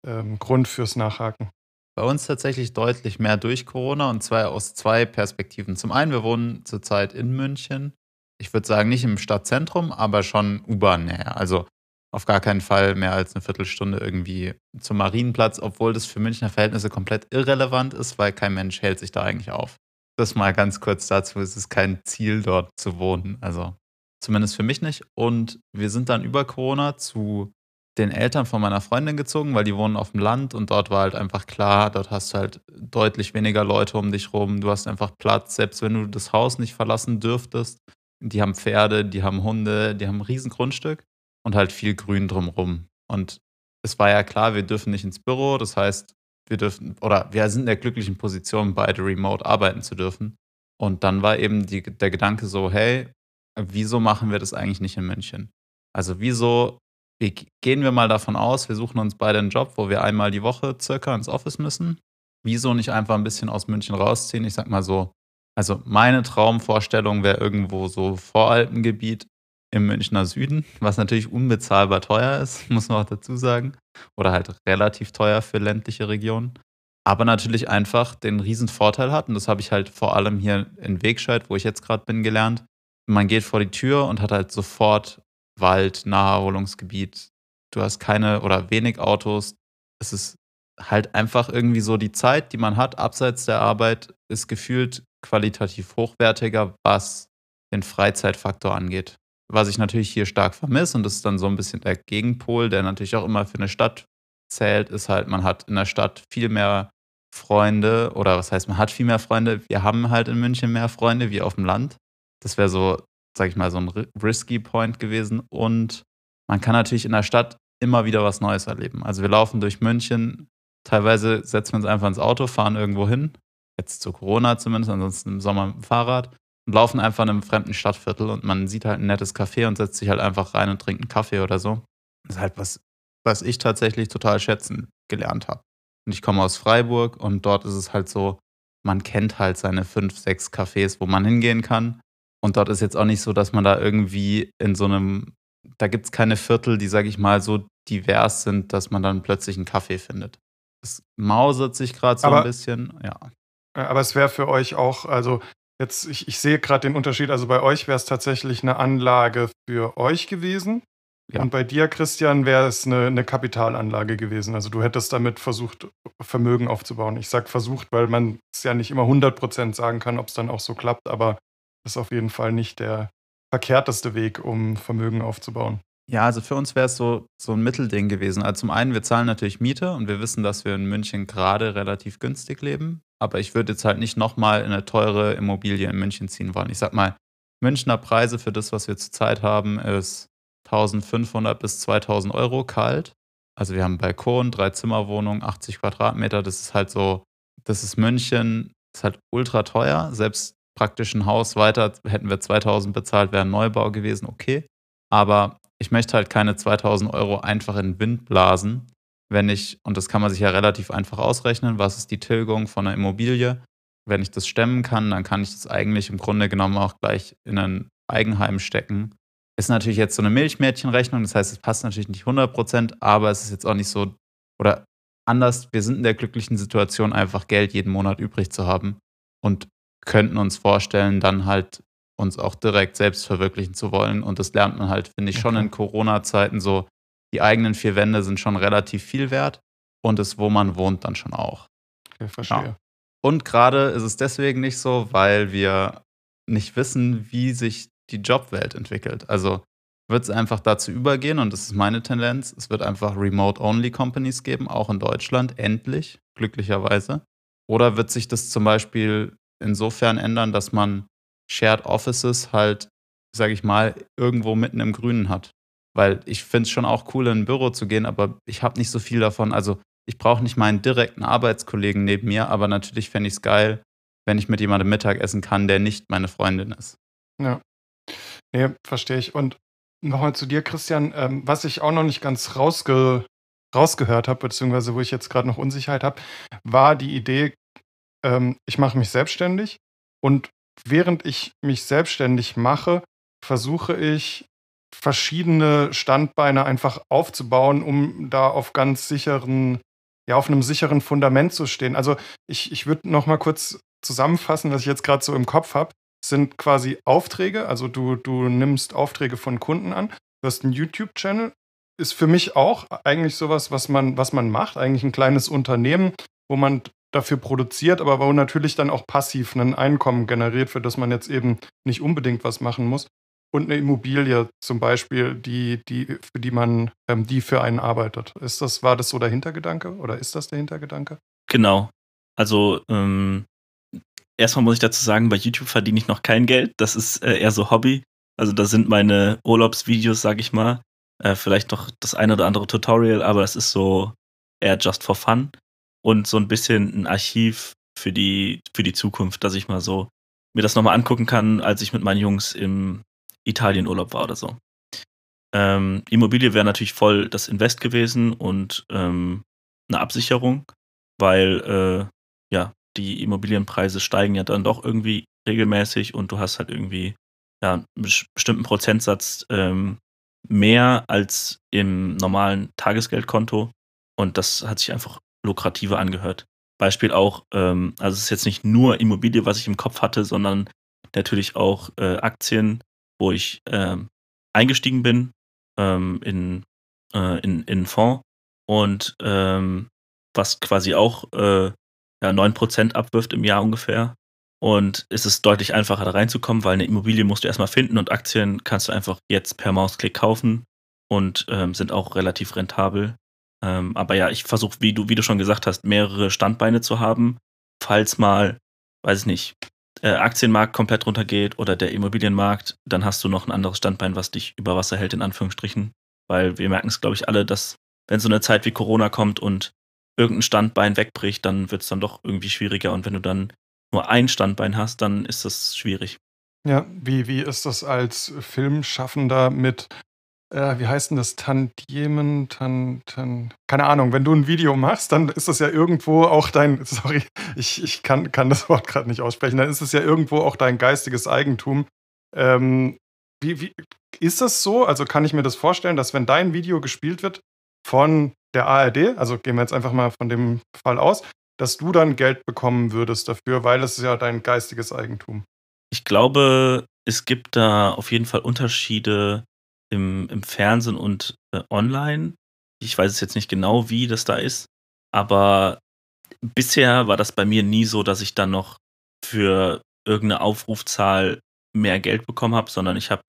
ähm, Grund fürs Nachhaken. Bei uns tatsächlich deutlich mehr durch Corona und zwar aus zwei Perspektiven. Zum einen, wir wohnen zurzeit in München. Ich würde sagen, nicht im Stadtzentrum, aber schon U-Bahn-Nähe. Also auf gar keinen Fall mehr als eine Viertelstunde irgendwie zum Marienplatz, obwohl das für Münchner Verhältnisse komplett irrelevant ist, weil kein Mensch hält sich da eigentlich auf. Das mal ganz kurz dazu. Es ist kein Ziel, dort zu wohnen. Also zumindest für mich nicht. Und wir sind dann über Corona zu den Eltern von meiner Freundin gezogen, weil die wohnen auf dem Land und dort war halt einfach klar, dort hast du halt deutlich weniger Leute um dich rum. Du hast einfach Platz, selbst wenn du das Haus nicht verlassen dürftest. Die haben Pferde, die haben Hunde, die haben ein riesen Grundstück und halt viel Grün drumrum. Und es war ja klar, wir dürfen nicht ins Büro, das heißt, wir dürfen, oder wir sind in der glücklichen Position, beide remote arbeiten zu dürfen. Und dann war eben die, der Gedanke so, hey, wieso machen wir das eigentlich nicht in München? Also wieso wir, gehen wir mal davon aus, wir suchen uns beide einen Job, wo wir einmal die Woche circa ins Office müssen. Wieso nicht einfach ein bisschen aus München rausziehen? Ich sag mal so, also meine Traumvorstellung wäre irgendwo so Voralpengebiet im Münchner Süden, was natürlich unbezahlbar teuer ist, muss man auch dazu sagen. Oder halt relativ teuer für ländliche Regionen. Aber natürlich einfach den riesen Vorteil hat, und das habe ich halt vor allem hier in Wegscheid, wo ich jetzt gerade bin, gelernt. Man geht vor die Tür und hat halt sofort Wald, Naherholungsgebiet. Du hast keine oder wenig Autos. Es ist halt einfach irgendwie so die Zeit, die man hat, abseits der Arbeit, ist gefühlt qualitativ hochwertiger, was den Freizeitfaktor angeht. Was ich natürlich hier stark vermisse, und das ist dann so ein bisschen der Gegenpol, der natürlich auch immer für eine Stadt zählt, ist halt, man hat in der Stadt viel mehr Freunde, oder was heißt, man hat viel mehr Freunde. Wir haben halt in München mehr Freunde wie auf dem Land. Das wäre so, sag ich mal, so ein ri- risky Point gewesen. Und man kann natürlich in der Stadt immer wieder was Neues erleben. Also wir laufen durch München, teilweise setzen wir uns einfach ins Auto, fahren irgendwo hin, jetzt zu Corona zumindest, ansonsten im Sommer mit dem Fahrrad und laufen einfach in einem fremden Stadtviertel und man sieht halt ein nettes Café und setzt sich halt einfach rein und trinkt einen Kaffee oder so. Das ist halt was, was ich tatsächlich total schätzen gelernt habe. Und ich komme aus Freiburg und dort ist es halt so, man kennt halt seine fünf, sechs Cafés, wo man hingehen kann. Und dort ist jetzt auch nicht so, dass man da irgendwie in so einem, da gibt es keine Viertel, die, sag ich mal, so divers sind, dass man dann plötzlich einen Kaffee findet. Es mausert sich gerade so Aber- ein bisschen, ja. Äh, Aber es wäre für euch auch, also jetzt, ich, ich sehe gerade den Unterschied, also bei euch wäre es tatsächlich eine Anlage für euch gewesen. Ja. Und bei dir, Christian, wäre es eine, eine Kapitalanlage gewesen. Also du hättest damit versucht, Vermögen aufzubauen. Ich sage versucht, weil man es ja nicht immer 100% sagen kann, ob es dann auch so klappt, aber ist auf jeden Fall nicht der verkehrteste Weg, um Vermögen aufzubauen. Ja, also für uns wäre es so, so ein Mittelding gewesen. Also zum einen, wir zahlen natürlich Miete und wir wissen, dass wir in München gerade relativ günstig leben. Aber ich würde jetzt halt nicht nochmal in eine teure Immobilie in München ziehen wollen. Ich sag mal, Münchner Preise für das, was wir zurzeit haben, ist 1500 bis 2000 Euro kalt. Also wir haben einen Balkon, drei Zimmerwohnungen, 80 Quadratmeter. Das ist halt so, das ist München, ist halt ultra teuer. Selbst praktisch ein Haus weiter hätten wir 2000 bezahlt, wäre ein Neubau gewesen, okay. Aber ich möchte halt keine 2000 Euro einfach in den Wind blasen, wenn ich, und das kann man sich ja relativ einfach ausrechnen, was ist die Tilgung von einer Immobilie. Wenn ich das stemmen kann, dann kann ich das eigentlich im Grunde genommen auch gleich in ein Eigenheim stecken. Ist natürlich jetzt so eine Milchmädchenrechnung, das heißt, es passt natürlich nicht 100%, aber es ist jetzt auch nicht so, oder anders, wir sind in der glücklichen Situation, einfach Geld jeden Monat übrig zu haben und könnten uns vorstellen, dann halt uns auch direkt selbst verwirklichen zu wollen. Und das lernt man halt, finde ich, schon Okay. in Corona-Zeiten so. Die eigenen vier Wände sind schon relativ viel wert und das, wo man wohnt, dann schon auch. Okay, verstehe. Ja. Und gerade ist es deswegen nicht so, weil wir nicht wissen, wie sich die Jobwelt entwickelt. Also wird es einfach dazu übergehen, und das ist meine Tendenz, es wird einfach Remote-Only-Companies geben, auch in Deutschland, endlich, glücklicherweise. Oder wird sich das zum Beispiel insofern ändern, dass man Shared Offices halt, sage ich mal, irgendwo mitten im Grünen hat? Weil ich finde es schon auch cool, in ein Büro zu gehen, aber ich habe nicht so viel davon. Also ich brauche nicht meinen direkten Arbeitskollegen neben mir, aber natürlich fände ich es geil, wenn ich mit jemandem Mittag essen kann, der nicht meine Freundin ist. Ja. Nee, verstehe ich. Und nochmal zu dir, Christian, ähm, was ich auch noch nicht ganz rausge rausgehört habe, beziehungsweise wo ich jetzt gerade noch Unsicherheit habe, war die Idee, ähm, ich mache mich selbstständig und während ich mich selbstständig mache, versuche ich verschiedene Standbeine einfach aufzubauen, um da auf ganz sicheren, ja, auf einem sicheren Fundament zu stehen. Also ich, ich würde noch mal kurz zusammenfassen, was ich jetzt gerade so im Kopf habe, sind quasi Aufträge. Also du, du nimmst Aufträge von Kunden an, du hast einen YouTube-Channel, ist für mich auch eigentlich sowas, was man, was man macht, eigentlich ein kleines Unternehmen, wo man dafür produziert, aber wo natürlich dann auch passiv ein Einkommen generiert, für das man jetzt eben nicht unbedingt was machen muss. Und eine Immobilie zum Beispiel, die, die, für die man, ähm, die für einen arbeitet. Ist das, war das so der Hintergedanke oder ist das der Hintergedanke? Genau. Also ähm, erstmal muss ich dazu sagen, bei YouTube verdiene ich noch kein Geld. Das ist äh, eher so Hobby. Also da sind meine Urlaubsvideos, sag ich mal. Äh, vielleicht noch das eine oder andere Tutorial, aber es ist so eher just for fun und so ein bisschen ein Archiv für die, für die Zukunft, dass ich mal so mir das nochmal angucken kann, als ich mit meinen Jungs im Italienurlaub war oder so. Ähm, Immobilie wäre natürlich voll das Invest gewesen und ähm, eine Absicherung, weil äh, ja, die Immobilienpreise steigen ja dann doch irgendwie regelmäßig und du hast halt irgendwie ja, einen bestimmten Prozentsatz ähm, mehr als im normalen Tagesgeldkonto. Und das hat sich einfach lukrativer angehört. Beispiel auch, ähm, also es ist jetzt nicht nur Immobilie, was ich im Kopf hatte, sondern natürlich auch äh, Aktien, wo ich ähm, eingestiegen bin ähm, in, äh, in, in Fonds und ähm, was quasi auch äh, ja, 9% abwirft im Jahr ungefähr. Und es ist deutlich einfacher da reinzukommen, weil eine Immobilie musst du erstmal finden und Aktien kannst du einfach jetzt per Mausklick kaufen und ähm, sind auch relativ rentabel. Ähm, aber ja, ich versuche, wie du, wie du schon gesagt hast, mehrere Standbeine zu haben, falls mal, weiß ich nicht, äh, Aktienmarkt komplett runtergeht oder der Immobilienmarkt, dann hast du noch ein anderes Standbein, was dich über Wasser hält, in Anführungsstrichen. Weil wir merken es, glaube ich, alle, dass wenn so eine Zeit wie Corona kommt und irgendein Standbein wegbricht, dann wird es dann doch irgendwie schwieriger. Und wenn du dann nur ein Standbein hast, dann ist das schwierig. Ja, wie, wie ist das als Filmschaffender mit äh, wie heißt denn das? Tantiemen, tan, tan, keine Ahnung, wenn du ein Video machst, dann ist das ja irgendwo auch dein, sorry, ich, ich kann, kann das Wort gerade nicht aussprechen, dann ist es ja irgendwo auch dein geistiges Eigentum. Ähm, wie, wie, ist das so? Also kann ich mir das vorstellen, dass wenn dein Video gespielt wird von der ARD, also gehen wir jetzt einfach mal von dem Fall aus, dass du dann Geld bekommen würdest dafür, weil es ist ja dein geistiges Eigentum. Ich glaube, es gibt da auf jeden Fall Unterschiede im, im Fernsehen und äh, online. Ich weiß es jetzt nicht genau, wie das da ist, aber bisher war das bei mir nie so, dass ich dann noch für irgendeine Aufrufzahl mehr Geld bekommen habe, sondern ich habe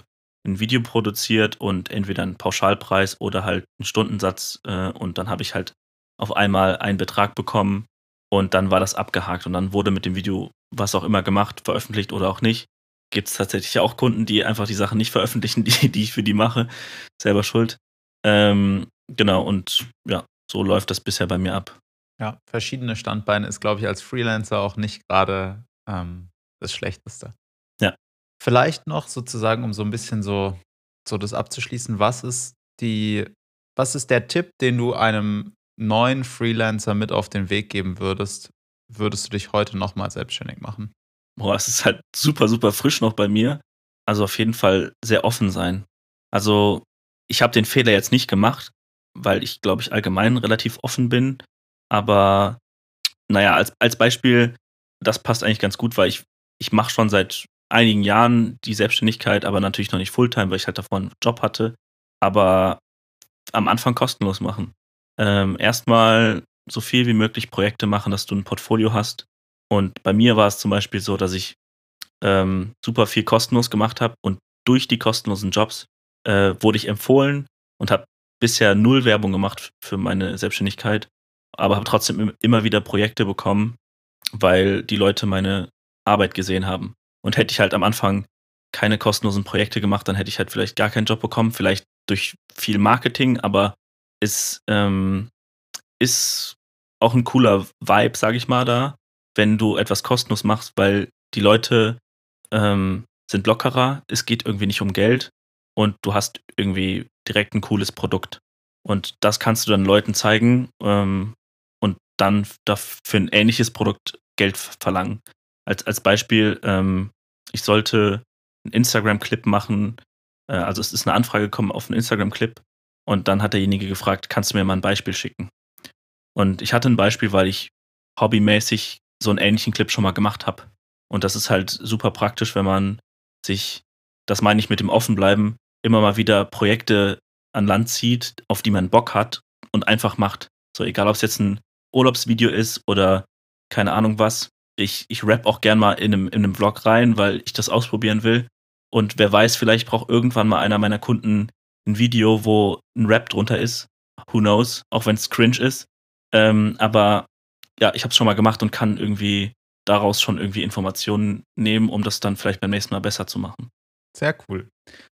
ein Video produziert und entweder einen Pauschalpreis oder halt einen Stundensatz äh, und dann habe ich halt auf einmal einen Betrag bekommen und dann war das abgehakt und dann wurde mit dem Video was auch immer gemacht, veröffentlicht oder auch nicht gibt es tatsächlich auch Kunden, die einfach die Sachen nicht veröffentlichen, die, die ich für die mache. Selber schuld. Ähm, genau, und ja, so läuft das bisher bei mir ab. Ja, verschiedene Standbeine ist, glaube ich, als Freelancer auch nicht gerade ähm, das Schlechteste. Ja. Vielleicht noch sozusagen, um so ein bisschen so, so das abzuschließen, was ist die, was ist der Tipp, den du einem neuen Freelancer mit auf den Weg geben würdest? Würdest du dich heute nochmal selbstständig machen? Boah, es ist halt super, super frisch noch bei mir. Also auf jeden Fall sehr offen sein. Also ich habe den Fehler jetzt nicht gemacht, weil ich, glaube ich, allgemein relativ offen bin. Aber naja, als, als Beispiel, das passt eigentlich ganz gut, weil ich, ich mache schon seit einigen Jahren die Selbstständigkeit, aber natürlich noch nicht Fulltime, weil ich halt davor einen Job hatte. Aber am Anfang kostenlos machen. Ähm, erstmal so viel wie möglich Projekte machen, dass du ein Portfolio hast, und bei mir war es zum Beispiel so, dass ich ähm, super viel kostenlos gemacht habe und durch die kostenlosen Jobs äh, wurde ich empfohlen und habe bisher null Werbung gemacht für meine Selbstständigkeit, aber habe trotzdem immer wieder Projekte bekommen, weil die Leute meine Arbeit gesehen haben. Und hätte ich halt am Anfang keine kostenlosen Projekte gemacht, dann hätte ich halt vielleicht gar keinen Job bekommen, vielleicht durch viel Marketing, aber es ähm, ist auch ein cooler Vibe, sag ich mal, da, wenn du etwas kostenlos machst, weil die Leute ähm, sind lockerer, es geht irgendwie nicht um Geld und du hast irgendwie direkt ein cooles Produkt. Und das kannst du dann Leuten zeigen ähm, und dann für ein ähnliches Produkt Geld verlangen. Als, als Beispiel, ähm, ich sollte einen Instagram-Clip machen, äh, also es ist eine Anfrage gekommen auf einen Instagram-Clip und dann hat derjenige gefragt, kannst du mir mal ein Beispiel schicken? Und ich hatte ein Beispiel, weil ich hobbymäßig so einen ähnlichen Clip schon mal gemacht habe. Und das ist halt super praktisch, wenn man sich, das meine ich mit dem Offenbleiben, immer mal wieder Projekte an Land zieht, auf die man Bock hat und einfach macht. So, egal ob es jetzt ein Urlaubsvideo ist oder keine Ahnung was. Ich, ich rap auch gern mal in einem, in einem Vlog rein, weil ich das ausprobieren will. Und wer weiß, vielleicht braucht irgendwann mal einer meiner Kunden ein Video, wo ein Rap drunter ist. Who knows? Auch wenn es cringe ist. Ähm, aber ja, ich habe es schon mal gemacht und kann irgendwie daraus schon irgendwie Informationen nehmen, um das dann vielleicht beim nächsten Mal besser zu machen. Sehr cool.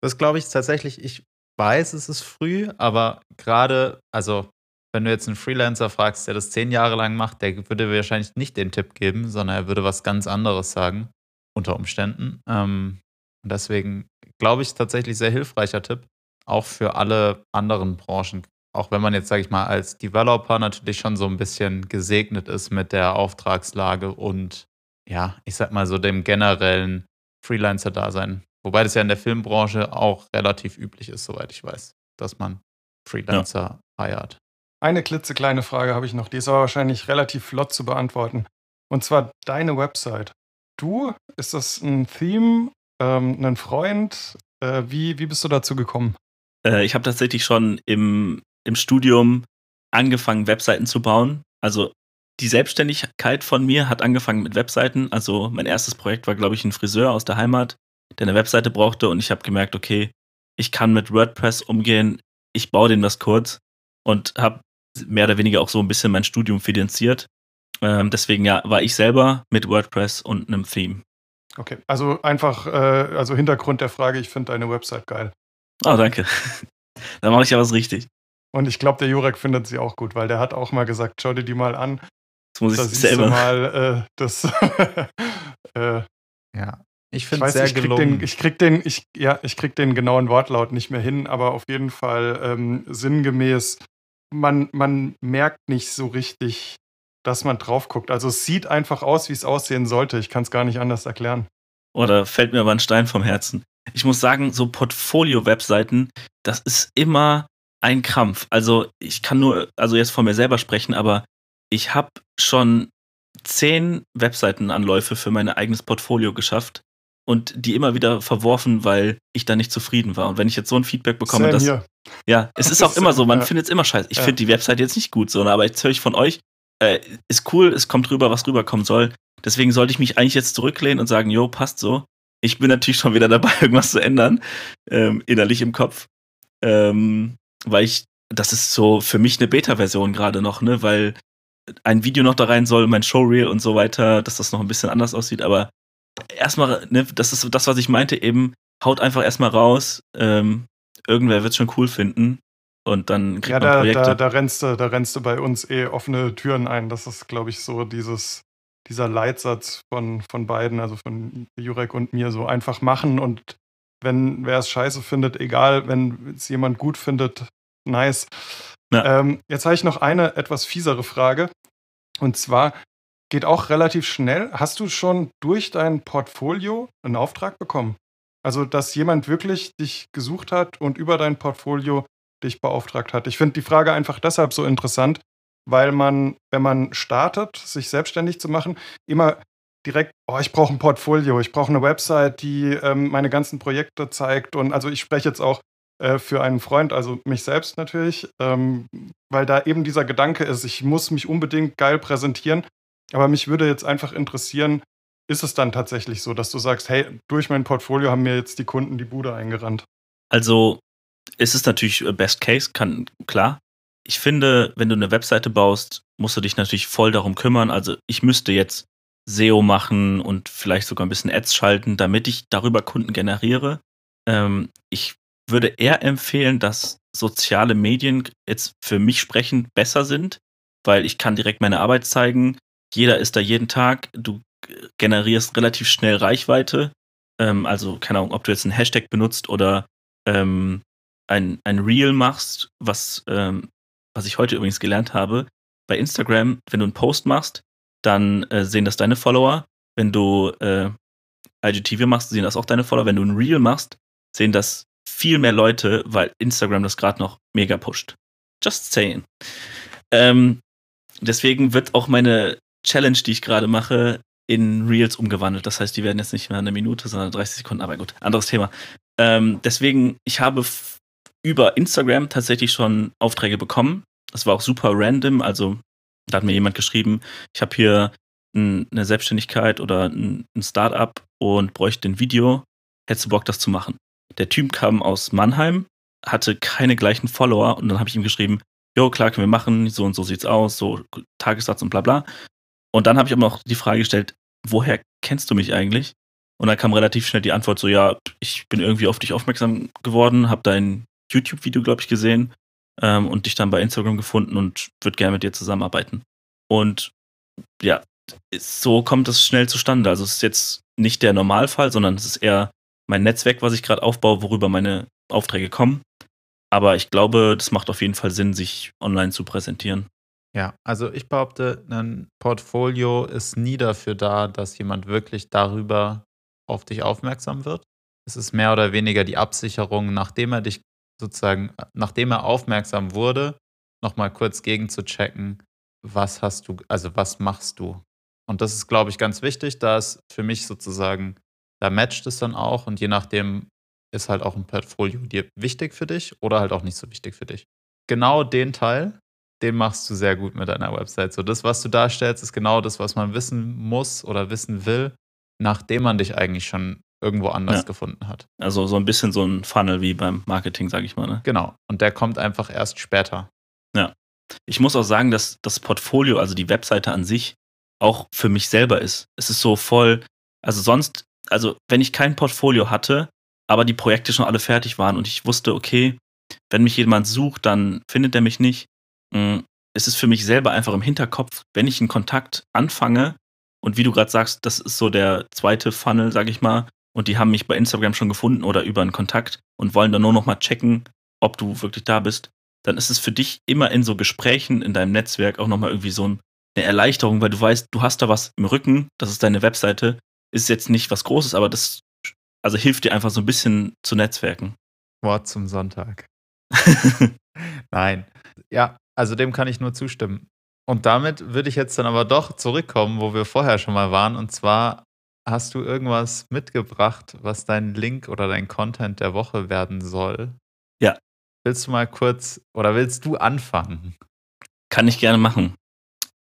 Das glaube ich tatsächlich, ich weiß, es ist früh, aber gerade, also wenn du jetzt einen Freelancer fragst, der das zehn Jahre lang macht, der würde wahrscheinlich nicht den Tipp geben, sondern er würde was ganz anderes sagen, unter Umständen. Ähm, und deswegen glaube ich tatsächlich sehr hilfreicher Tipp, auch für alle anderen Branchen. Auch wenn man jetzt, sage ich mal, als Developer natürlich schon so ein bisschen gesegnet ist mit der Auftragslage und ja, ich sag mal so dem generellen Freelancer-Dasein. Wobei das ja in der Filmbranche auch relativ üblich ist, soweit ich weiß, dass man Freelancer ja. heiert. Eine klitzekleine Frage habe ich noch, die ist aber wahrscheinlich relativ flott zu beantworten. Und zwar deine Website. Du, ist das ein Theme, ähm, ein Freund? Äh, wie, wie bist du dazu gekommen? Äh, ich habe tatsächlich schon im, im Studium angefangen, Webseiten zu bauen. Also die Selbstständigkeit von mir hat angefangen mit Webseiten. Also mein erstes Projekt war, glaube ich, ein Friseur aus der Heimat, der eine Webseite brauchte und ich habe gemerkt, okay, ich kann mit WordPress umgehen, ich baue dem das kurz und habe mehr oder weniger auch so ein bisschen mein Studium finanziert. Ähm, deswegen ja, war ich selber mit WordPress und einem Theme. Okay, also einfach, äh, also Hintergrund der Frage, ich finde deine Website geil. Oh, danke. da mache ich ja was richtig. Und ich glaube, der Jurek findet sie auch gut, weil der hat auch mal gesagt, schau dir die mal an. Das muss ich da selber. mal äh, das. äh, ja. Ich finde es sehr ich gelungen. Den, ich krieg den, ich, ja, ich krieg den genauen Wortlaut nicht mehr hin, aber auf jeden Fall ähm, sinngemäß, man, man merkt nicht so richtig, dass man drauf guckt. Also es sieht einfach aus, wie es aussehen sollte. Ich kann es gar nicht anders erklären. Oder fällt mir aber ein Stein vom Herzen. Ich muss sagen, so Portfolio-Webseiten, das ist immer ein Krampf. Also ich kann nur, also jetzt von mir selber sprechen, aber ich habe schon zehn Webseitenanläufe für mein eigenes Portfolio geschafft und die immer wieder verworfen, weil ich da nicht zufrieden war. Und wenn ich jetzt so ein Feedback bekomme, dass. Ja, es ist auch immer so, man ja. findet es immer scheiße. Ich ja. finde die Website jetzt nicht gut, so, aber jetzt höre ich von euch, äh, ist cool, es kommt rüber, was rüberkommen soll. Deswegen sollte ich mich eigentlich jetzt zurücklehnen und sagen, jo, passt so. Ich bin natürlich schon wieder dabei, irgendwas zu ändern, ähm, innerlich im Kopf. Ähm, weil ich, das ist so für mich eine Beta-Version gerade noch, ne, weil ein Video noch da rein soll, mein Showreel und so weiter, dass das noch ein bisschen anders aussieht, aber erstmal, ne, das ist das, was ich meinte, eben, haut einfach erstmal raus, ähm, irgendwer wird es schon cool finden und dann kriegt ja, man da, Projekte. Da, da, rennst du, da rennst du bei uns eh offene Türen ein. Das ist, glaube ich, so dieses, dieser Leitsatz von, von beiden, also von Jurek und mir, so einfach machen und wenn wer es scheiße findet, egal, wenn es jemand gut findet, nice. Ja. Ähm, jetzt habe ich noch eine etwas fiesere Frage. Und zwar geht auch relativ schnell. Hast du schon durch dein Portfolio einen Auftrag bekommen? Also, dass jemand wirklich dich gesucht hat und über dein Portfolio dich beauftragt hat. Ich finde die Frage einfach deshalb so interessant, weil man, wenn man startet, sich selbstständig zu machen, immer direkt, oh, ich brauche ein Portfolio, ich brauche eine Website, die ähm, meine ganzen Projekte zeigt. Und also ich spreche jetzt auch äh, für einen Freund, also mich selbst natürlich, ähm, weil da eben dieser Gedanke ist, ich muss mich unbedingt geil präsentieren. Aber mich würde jetzt einfach interessieren, ist es dann tatsächlich so, dass du sagst, hey, durch mein Portfolio haben mir jetzt die Kunden die Bude eingerannt? Also ist es natürlich äh, Best Case, kann, klar. Ich finde, wenn du eine Webseite baust, musst du dich natürlich voll darum kümmern. Also ich müsste jetzt SEO machen und vielleicht sogar ein bisschen Ads schalten, damit ich darüber Kunden generiere. Ähm, ich würde eher empfehlen, dass soziale Medien jetzt für mich sprechend besser sind, weil ich kann direkt meine Arbeit zeigen. Jeder ist da jeden Tag. Du generierst relativ schnell Reichweite. Ähm, also, keine Ahnung, ob du jetzt einen Hashtag benutzt oder ähm, ein, ein Reel machst, was, ähm, was ich heute übrigens gelernt habe. Bei Instagram, wenn du einen Post machst, dann äh, sehen das deine Follower. Wenn du äh, IGTV machst, sehen das auch deine Follower. Wenn du ein Reel machst, sehen das viel mehr Leute, weil Instagram das gerade noch mega pusht. Just saying. Ähm, deswegen wird auch meine Challenge, die ich gerade mache, in Reels umgewandelt. Das heißt, die werden jetzt nicht mehr eine Minute, sondern 30 Sekunden. Aber gut, anderes Thema. Ähm, deswegen, ich habe über Instagram tatsächlich schon Aufträge bekommen. Das war auch super random. Also, da hat mir jemand geschrieben, ich habe hier ein, eine Selbstständigkeit oder ein, ein Startup und bräuchte ein Video. Hättest du Bock, das zu machen? Der Typ kam aus Mannheim, hatte keine gleichen Follower und dann habe ich ihm geschrieben, jo, klar, können wir machen, so und so sieht's aus, so Tagessatz und bla bla. Und dann habe ich aber noch die Frage gestellt, woher kennst du mich eigentlich? Und dann kam relativ schnell die Antwort so, ja, ich bin irgendwie auf dich aufmerksam geworden, habe dein YouTube-Video, glaube ich, gesehen ähm, und dich dann bei Instagram gefunden und würde gerne mit dir zusammenarbeiten. Und ja, so kommt es schnell zustande. Also es ist jetzt nicht der Normalfall, sondern es ist eher mein Netzwerk, was ich gerade aufbaue, worüber meine Aufträge kommen. Aber ich glaube, das macht auf jeden Fall Sinn, sich online zu präsentieren. Ja, also ich behaupte, ein Portfolio ist nie dafür da, dass jemand wirklich darüber auf dich aufmerksam wird. Es ist mehr oder weniger die Absicherung, nachdem er dich sozusagen, nachdem er aufmerksam wurde, nochmal kurz gegen zu checken, was hast du, also was machst du? Und das ist, glaube ich, ganz wichtig, da ist für mich sozusagen, da matcht es dann auch und je nachdem ist halt auch ein Portfolio dir wichtig für dich oder halt auch nicht so wichtig für dich. Genau den Teil, den machst du sehr gut mit deiner Website. So, das, was du darstellst, ist genau das, was man wissen muss oder wissen will, nachdem man dich eigentlich schon irgendwo anders ja. gefunden hat. Also so ein bisschen so ein Funnel wie beim Marketing, sage ich mal. Ne? Genau. Und der kommt einfach erst später. Ja. Ich muss auch sagen, dass das Portfolio, also die Webseite an sich, auch für mich selber ist. Es ist so voll, also sonst, also wenn ich kein Portfolio hatte, aber die Projekte schon alle fertig waren und ich wusste, okay, wenn mich jemand sucht, dann findet er mich nicht, Mm, es ist für mich selber einfach im Hinterkopf, wenn ich einen Kontakt anfange und wie du gerade sagst, das ist so der zweite Funnel, sag ich mal, und die haben mich bei Instagram schon gefunden oder über einen Kontakt und wollen dann nur noch mal checken, ob du wirklich da bist, dann ist es für dich immer in so Gesprächen in deinem Netzwerk auch noch mal irgendwie so eine Erleichterung, weil du weißt, du hast da was im Rücken, das ist deine Webseite, ist jetzt nicht was Großes, aber das also hilft dir einfach so ein bisschen zu netzwerken. Wort zum Sonntag. Nein. Ja, also dem kann ich nur zustimmen. Und damit würde ich jetzt dann aber doch zurückkommen, wo wir vorher schon mal waren. Und zwar hast du irgendwas mitgebracht, was dein Link oder dein Content der Woche werden soll. Ja. Willst du mal kurz oder willst du anfangen? Kann ich gerne machen.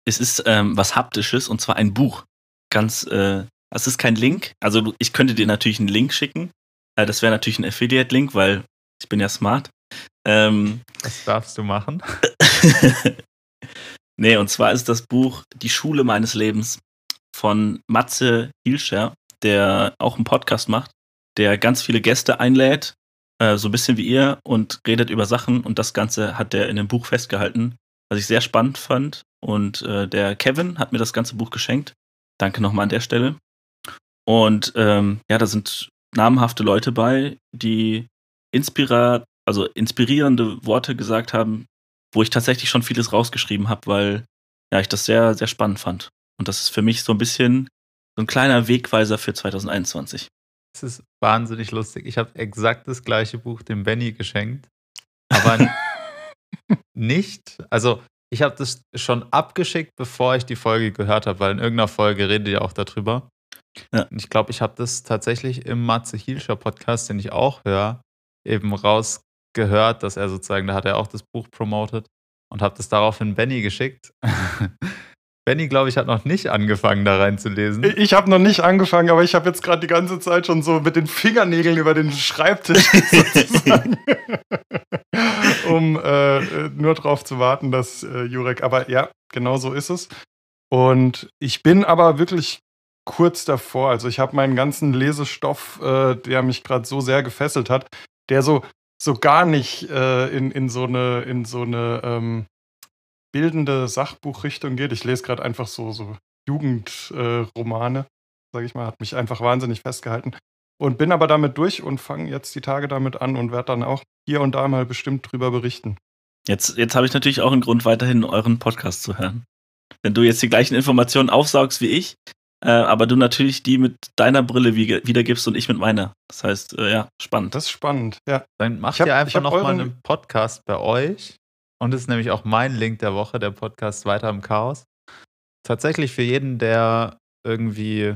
Es ist ähm, was Haptisches und zwar ein Buch. Ganz, äh, es ist kein Link. Also ich könnte dir natürlich einen Link schicken. Äh, das wäre natürlich ein Affiliate-Link, weil ich bin ja smart. Ähm, Was darfst du machen? nee, und zwar ist das Buch Die Schule meines Lebens von Matze Hilscher, der auch einen Podcast macht, der ganz viele Gäste einlädt, äh, so ein bisschen wie ihr, und redet über Sachen. Und das Ganze hat er in dem Buch festgehalten, was ich sehr spannend fand. Und äh, der Kevin hat mir das ganze Buch geschenkt. Danke nochmal an der Stelle. Und ähm, ja, da sind namhafte Leute bei, die inspira also inspirierende Worte gesagt haben, wo ich tatsächlich schon vieles rausgeschrieben habe, weil ja, ich das sehr, sehr spannend fand. Und das ist für mich so ein bisschen so ein kleiner Wegweiser für 2021. Es ist wahnsinnig lustig. Ich habe exakt das gleiche Buch dem Benny geschenkt, aber nicht, also ich habe das schon abgeschickt, bevor ich die Folge gehört habe, weil in irgendeiner Folge redet ihr auch darüber. Ja. Ich glaube, ich habe das tatsächlich im Matze Hielscher Podcast, den ich auch höre, eben rausgehört, dass er sozusagen, da hat er auch das Buch promotet und habe das daraufhin Benny geschickt. Benny, glaube ich, hat noch nicht angefangen, da reinzulesen. Ich habe noch nicht angefangen, aber ich habe jetzt gerade die ganze Zeit schon so mit den Fingernägeln über den Schreibtisch sozusagen, um äh, nur darauf zu warten, dass äh, Jurek. Aber ja, genau so ist es. Und ich bin aber wirklich kurz davor. Also ich habe meinen ganzen Lesestoff, äh, der mich gerade so sehr gefesselt hat, der so, so gar nicht äh, in, in so eine, in so eine ähm, bildende Sachbuchrichtung geht. Ich lese gerade einfach so, so Jugendromane, äh, sage ich mal, hat mich einfach wahnsinnig festgehalten. Und bin aber damit durch und fange jetzt die Tage damit an und werde dann auch hier und da mal bestimmt drüber berichten. Jetzt, jetzt habe ich natürlich auch einen Grund, weiterhin euren Podcast zu hören. Wenn du jetzt die gleichen Informationen aufsaugst wie ich, äh, aber du natürlich die mit deiner Brille wiedergibst und ich mit meiner. Das heißt, äh, ja, spannend. Das ist spannend, ja. Dann macht hab, ihr einfach nochmal einen Podcast bei euch. Und das ist nämlich auch mein Link der Woche, der Podcast Weiter im Chaos. Tatsächlich für jeden, der irgendwie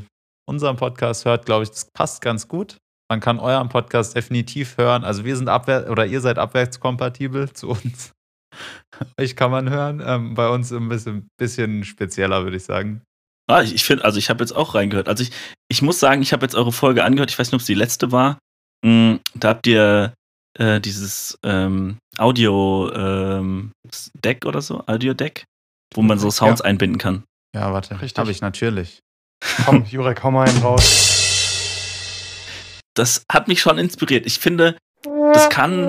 unseren Podcast hört, glaube ich, das passt ganz gut. Man kann euren Podcast definitiv hören. Also wir sind abwärts oder ihr seid abwärtskompatibel zu uns. Euch kann man hören. Ähm, bei uns ein bisschen, bisschen spezieller, würde ich sagen. Ah, ich, finde, also ich habe jetzt auch reingehört. Also ich, ich muss sagen, ich habe jetzt eure Folge angehört. Ich weiß nicht, ob es die letzte war. Mm, da habt ihr äh, dieses ähm, Audio-Deck ähm, oder so, Audio-Deck, wo man so Sounds ja. einbinden kann. Ja, warte, habe ich natürlich. Komm, Jurek, hau mal einen raus. Das hat mich schon inspiriert. Ich finde, das kann.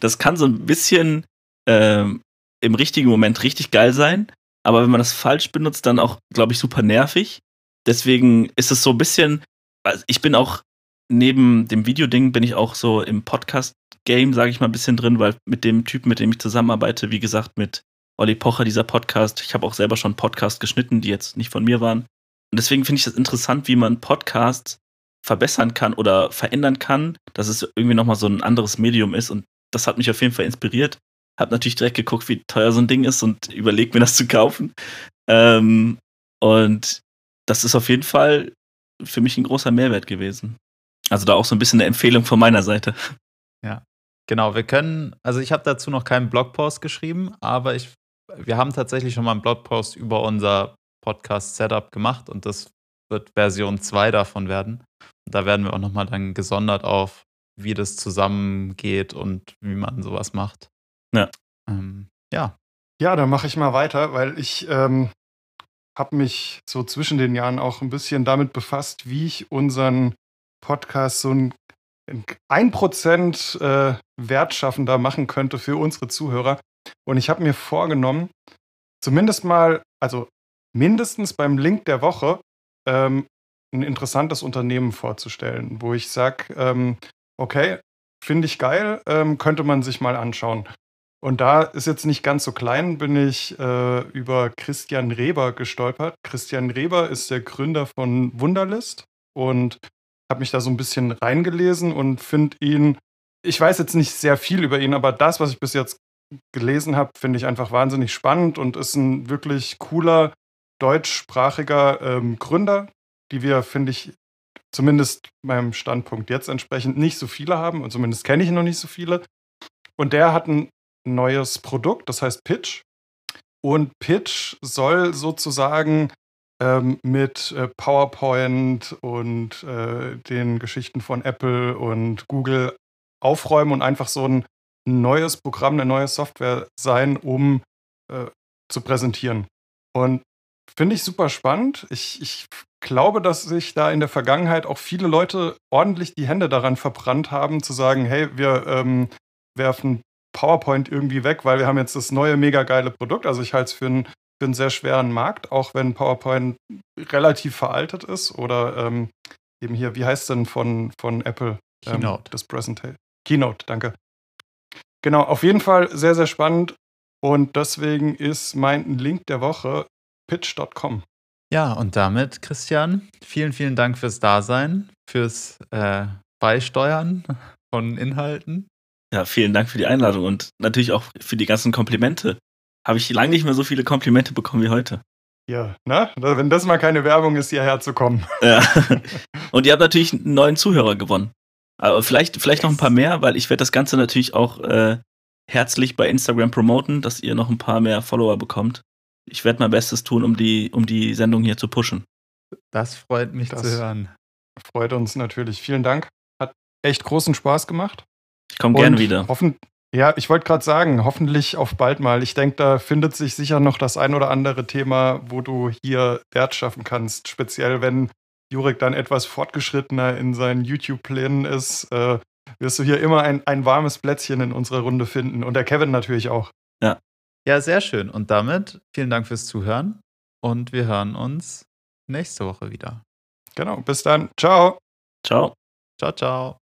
das kann so ein bisschen ähm, im richtigen Moment richtig geil sein, aber wenn man das falsch benutzt, dann auch, glaube ich, super nervig. Deswegen ist es so ein bisschen. Also ich bin auch neben dem Videoding bin ich auch so im Podcast-Game, sage ich mal, ein bisschen drin, weil mit dem Typen, mit dem ich zusammenarbeite, wie gesagt, mit Olli Pocher, dieser Podcast, ich habe auch selber schon Podcasts geschnitten, die jetzt nicht von mir waren. Und deswegen finde ich das interessant, wie man Podcasts verbessern kann oder verändern kann, dass es irgendwie nochmal so ein anderes Medium ist. Und das hat mich auf jeden Fall inspiriert. Hab natürlich direkt geguckt, wie teuer so ein Ding ist und überlegt mir das zu kaufen. Ähm, und das ist auf jeden Fall für mich ein großer Mehrwert gewesen. Also da auch so ein bisschen eine Empfehlung von meiner Seite. Ja, genau. Wir können, also ich habe dazu noch keinen Blogpost geschrieben, aber ich, wir haben tatsächlich schon mal einen Blogpost über unser Podcast-Setup gemacht und das wird Version 2 davon werden. Und da werden wir auch nochmal dann gesondert auf, wie das zusammengeht und wie man sowas macht. Ja. Ähm, ja. Ja, dann mache ich mal weiter, weil ich ähm, habe mich so zwischen den Jahren auch ein bisschen damit befasst, wie ich unseren Podcast so ein, ein Prozent äh, wertschaffender machen könnte für unsere Zuhörer. Und ich habe mir vorgenommen, zumindest mal, also mindestens beim Link der Woche, ähm, ein interessantes Unternehmen vorzustellen, wo ich sage, ähm, okay, finde ich geil, ähm, könnte man sich mal anschauen. Und da ist jetzt nicht ganz so klein, bin ich äh, über Christian Reber gestolpert. Christian Reber ist der Gründer von Wunderlist und habe mich da so ein bisschen reingelesen und finde ihn, ich weiß jetzt nicht sehr viel über ihn, aber das, was ich bis jetzt gelesen habe, finde ich einfach wahnsinnig spannend und ist ein wirklich cooler deutschsprachiger ähm, Gründer, die wir, finde ich, zumindest meinem Standpunkt jetzt entsprechend nicht so viele haben und zumindest kenne ich noch nicht so viele. Und der hat ein neues Produkt, das heißt Pitch. Und Pitch soll sozusagen ähm, mit äh, PowerPoint und äh, den Geschichten von Apple und Google aufräumen und einfach so ein neues Programm, eine neue Software sein, um äh, zu präsentieren. Und finde ich super spannend. Ich, ich glaube, dass sich da in der Vergangenheit auch viele Leute ordentlich die Hände daran verbrannt haben, zu sagen, hey, wir ähm, werfen PowerPoint irgendwie weg, weil wir haben jetzt das neue mega geile Produkt. Also ich halte es für ein für einen sehr schweren Markt, auch wenn PowerPoint relativ veraltet ist. Oder ähm, eben hier, wie heißt denn von, von Apple? Ähm, Keynote. Ähm, das Presentation. Keynote, danke. Genau, auf jeden Fall sehr, sehr spannend. Und deswegen ist mein Link der Woche pitch.com. Ja, und damit, Christian, vielen, vielen Dank fürs Dasein, fürs äh, Beisteuern von Inhalten. Ja, vielen Dank für die Einladung und natürlich auch für die ganzen Komplimente habe ich lange nicht mehr so viele Komplimente bekommen wie heute. Ja, ne? Wenn das mal keine Werbung ist, hierher zu kommen. Ja. Und ihr habt natürlich einen neuen Zuhörer gewonnen. Aber vielleicht, vielleicht noch ein paar mehr, weil ich werde das Ganze natürlich auch äh, herzlich bei Instagram promoten, dass ihr noch ein paar mehr Follower bekommt. Ich werde mein Bestes tun, um die, um die Sendung hier zu pushen. Das freut mich das zu hören. Freut uns natürlich. Vielen Dank. Hat echt großen Spaß gemacht. Ich komme gerne wieder. Hoffen, Ja, ich wollte gerade sagen, hoffentlich auf bald mal. Ich denke, da findet sich sicher noch das ein oder andere Thema, wo du hier Wert schaffen kannst. Speziell wenn Jurek dann etwas fortgeschrittener in seinen YouTube-Plänen ist, äh, wirst du hier immer ein, ein warmes Plätzchen in unserer Runde finden. Und der Kevin natürlich auch. Ja. Ja, sehr schön. Und damit vielen Dank fürs Zuhören und wir hören uns nächste Woche wieder. Genau, bis dann. Ciao. Ciao. Ciao, ciao.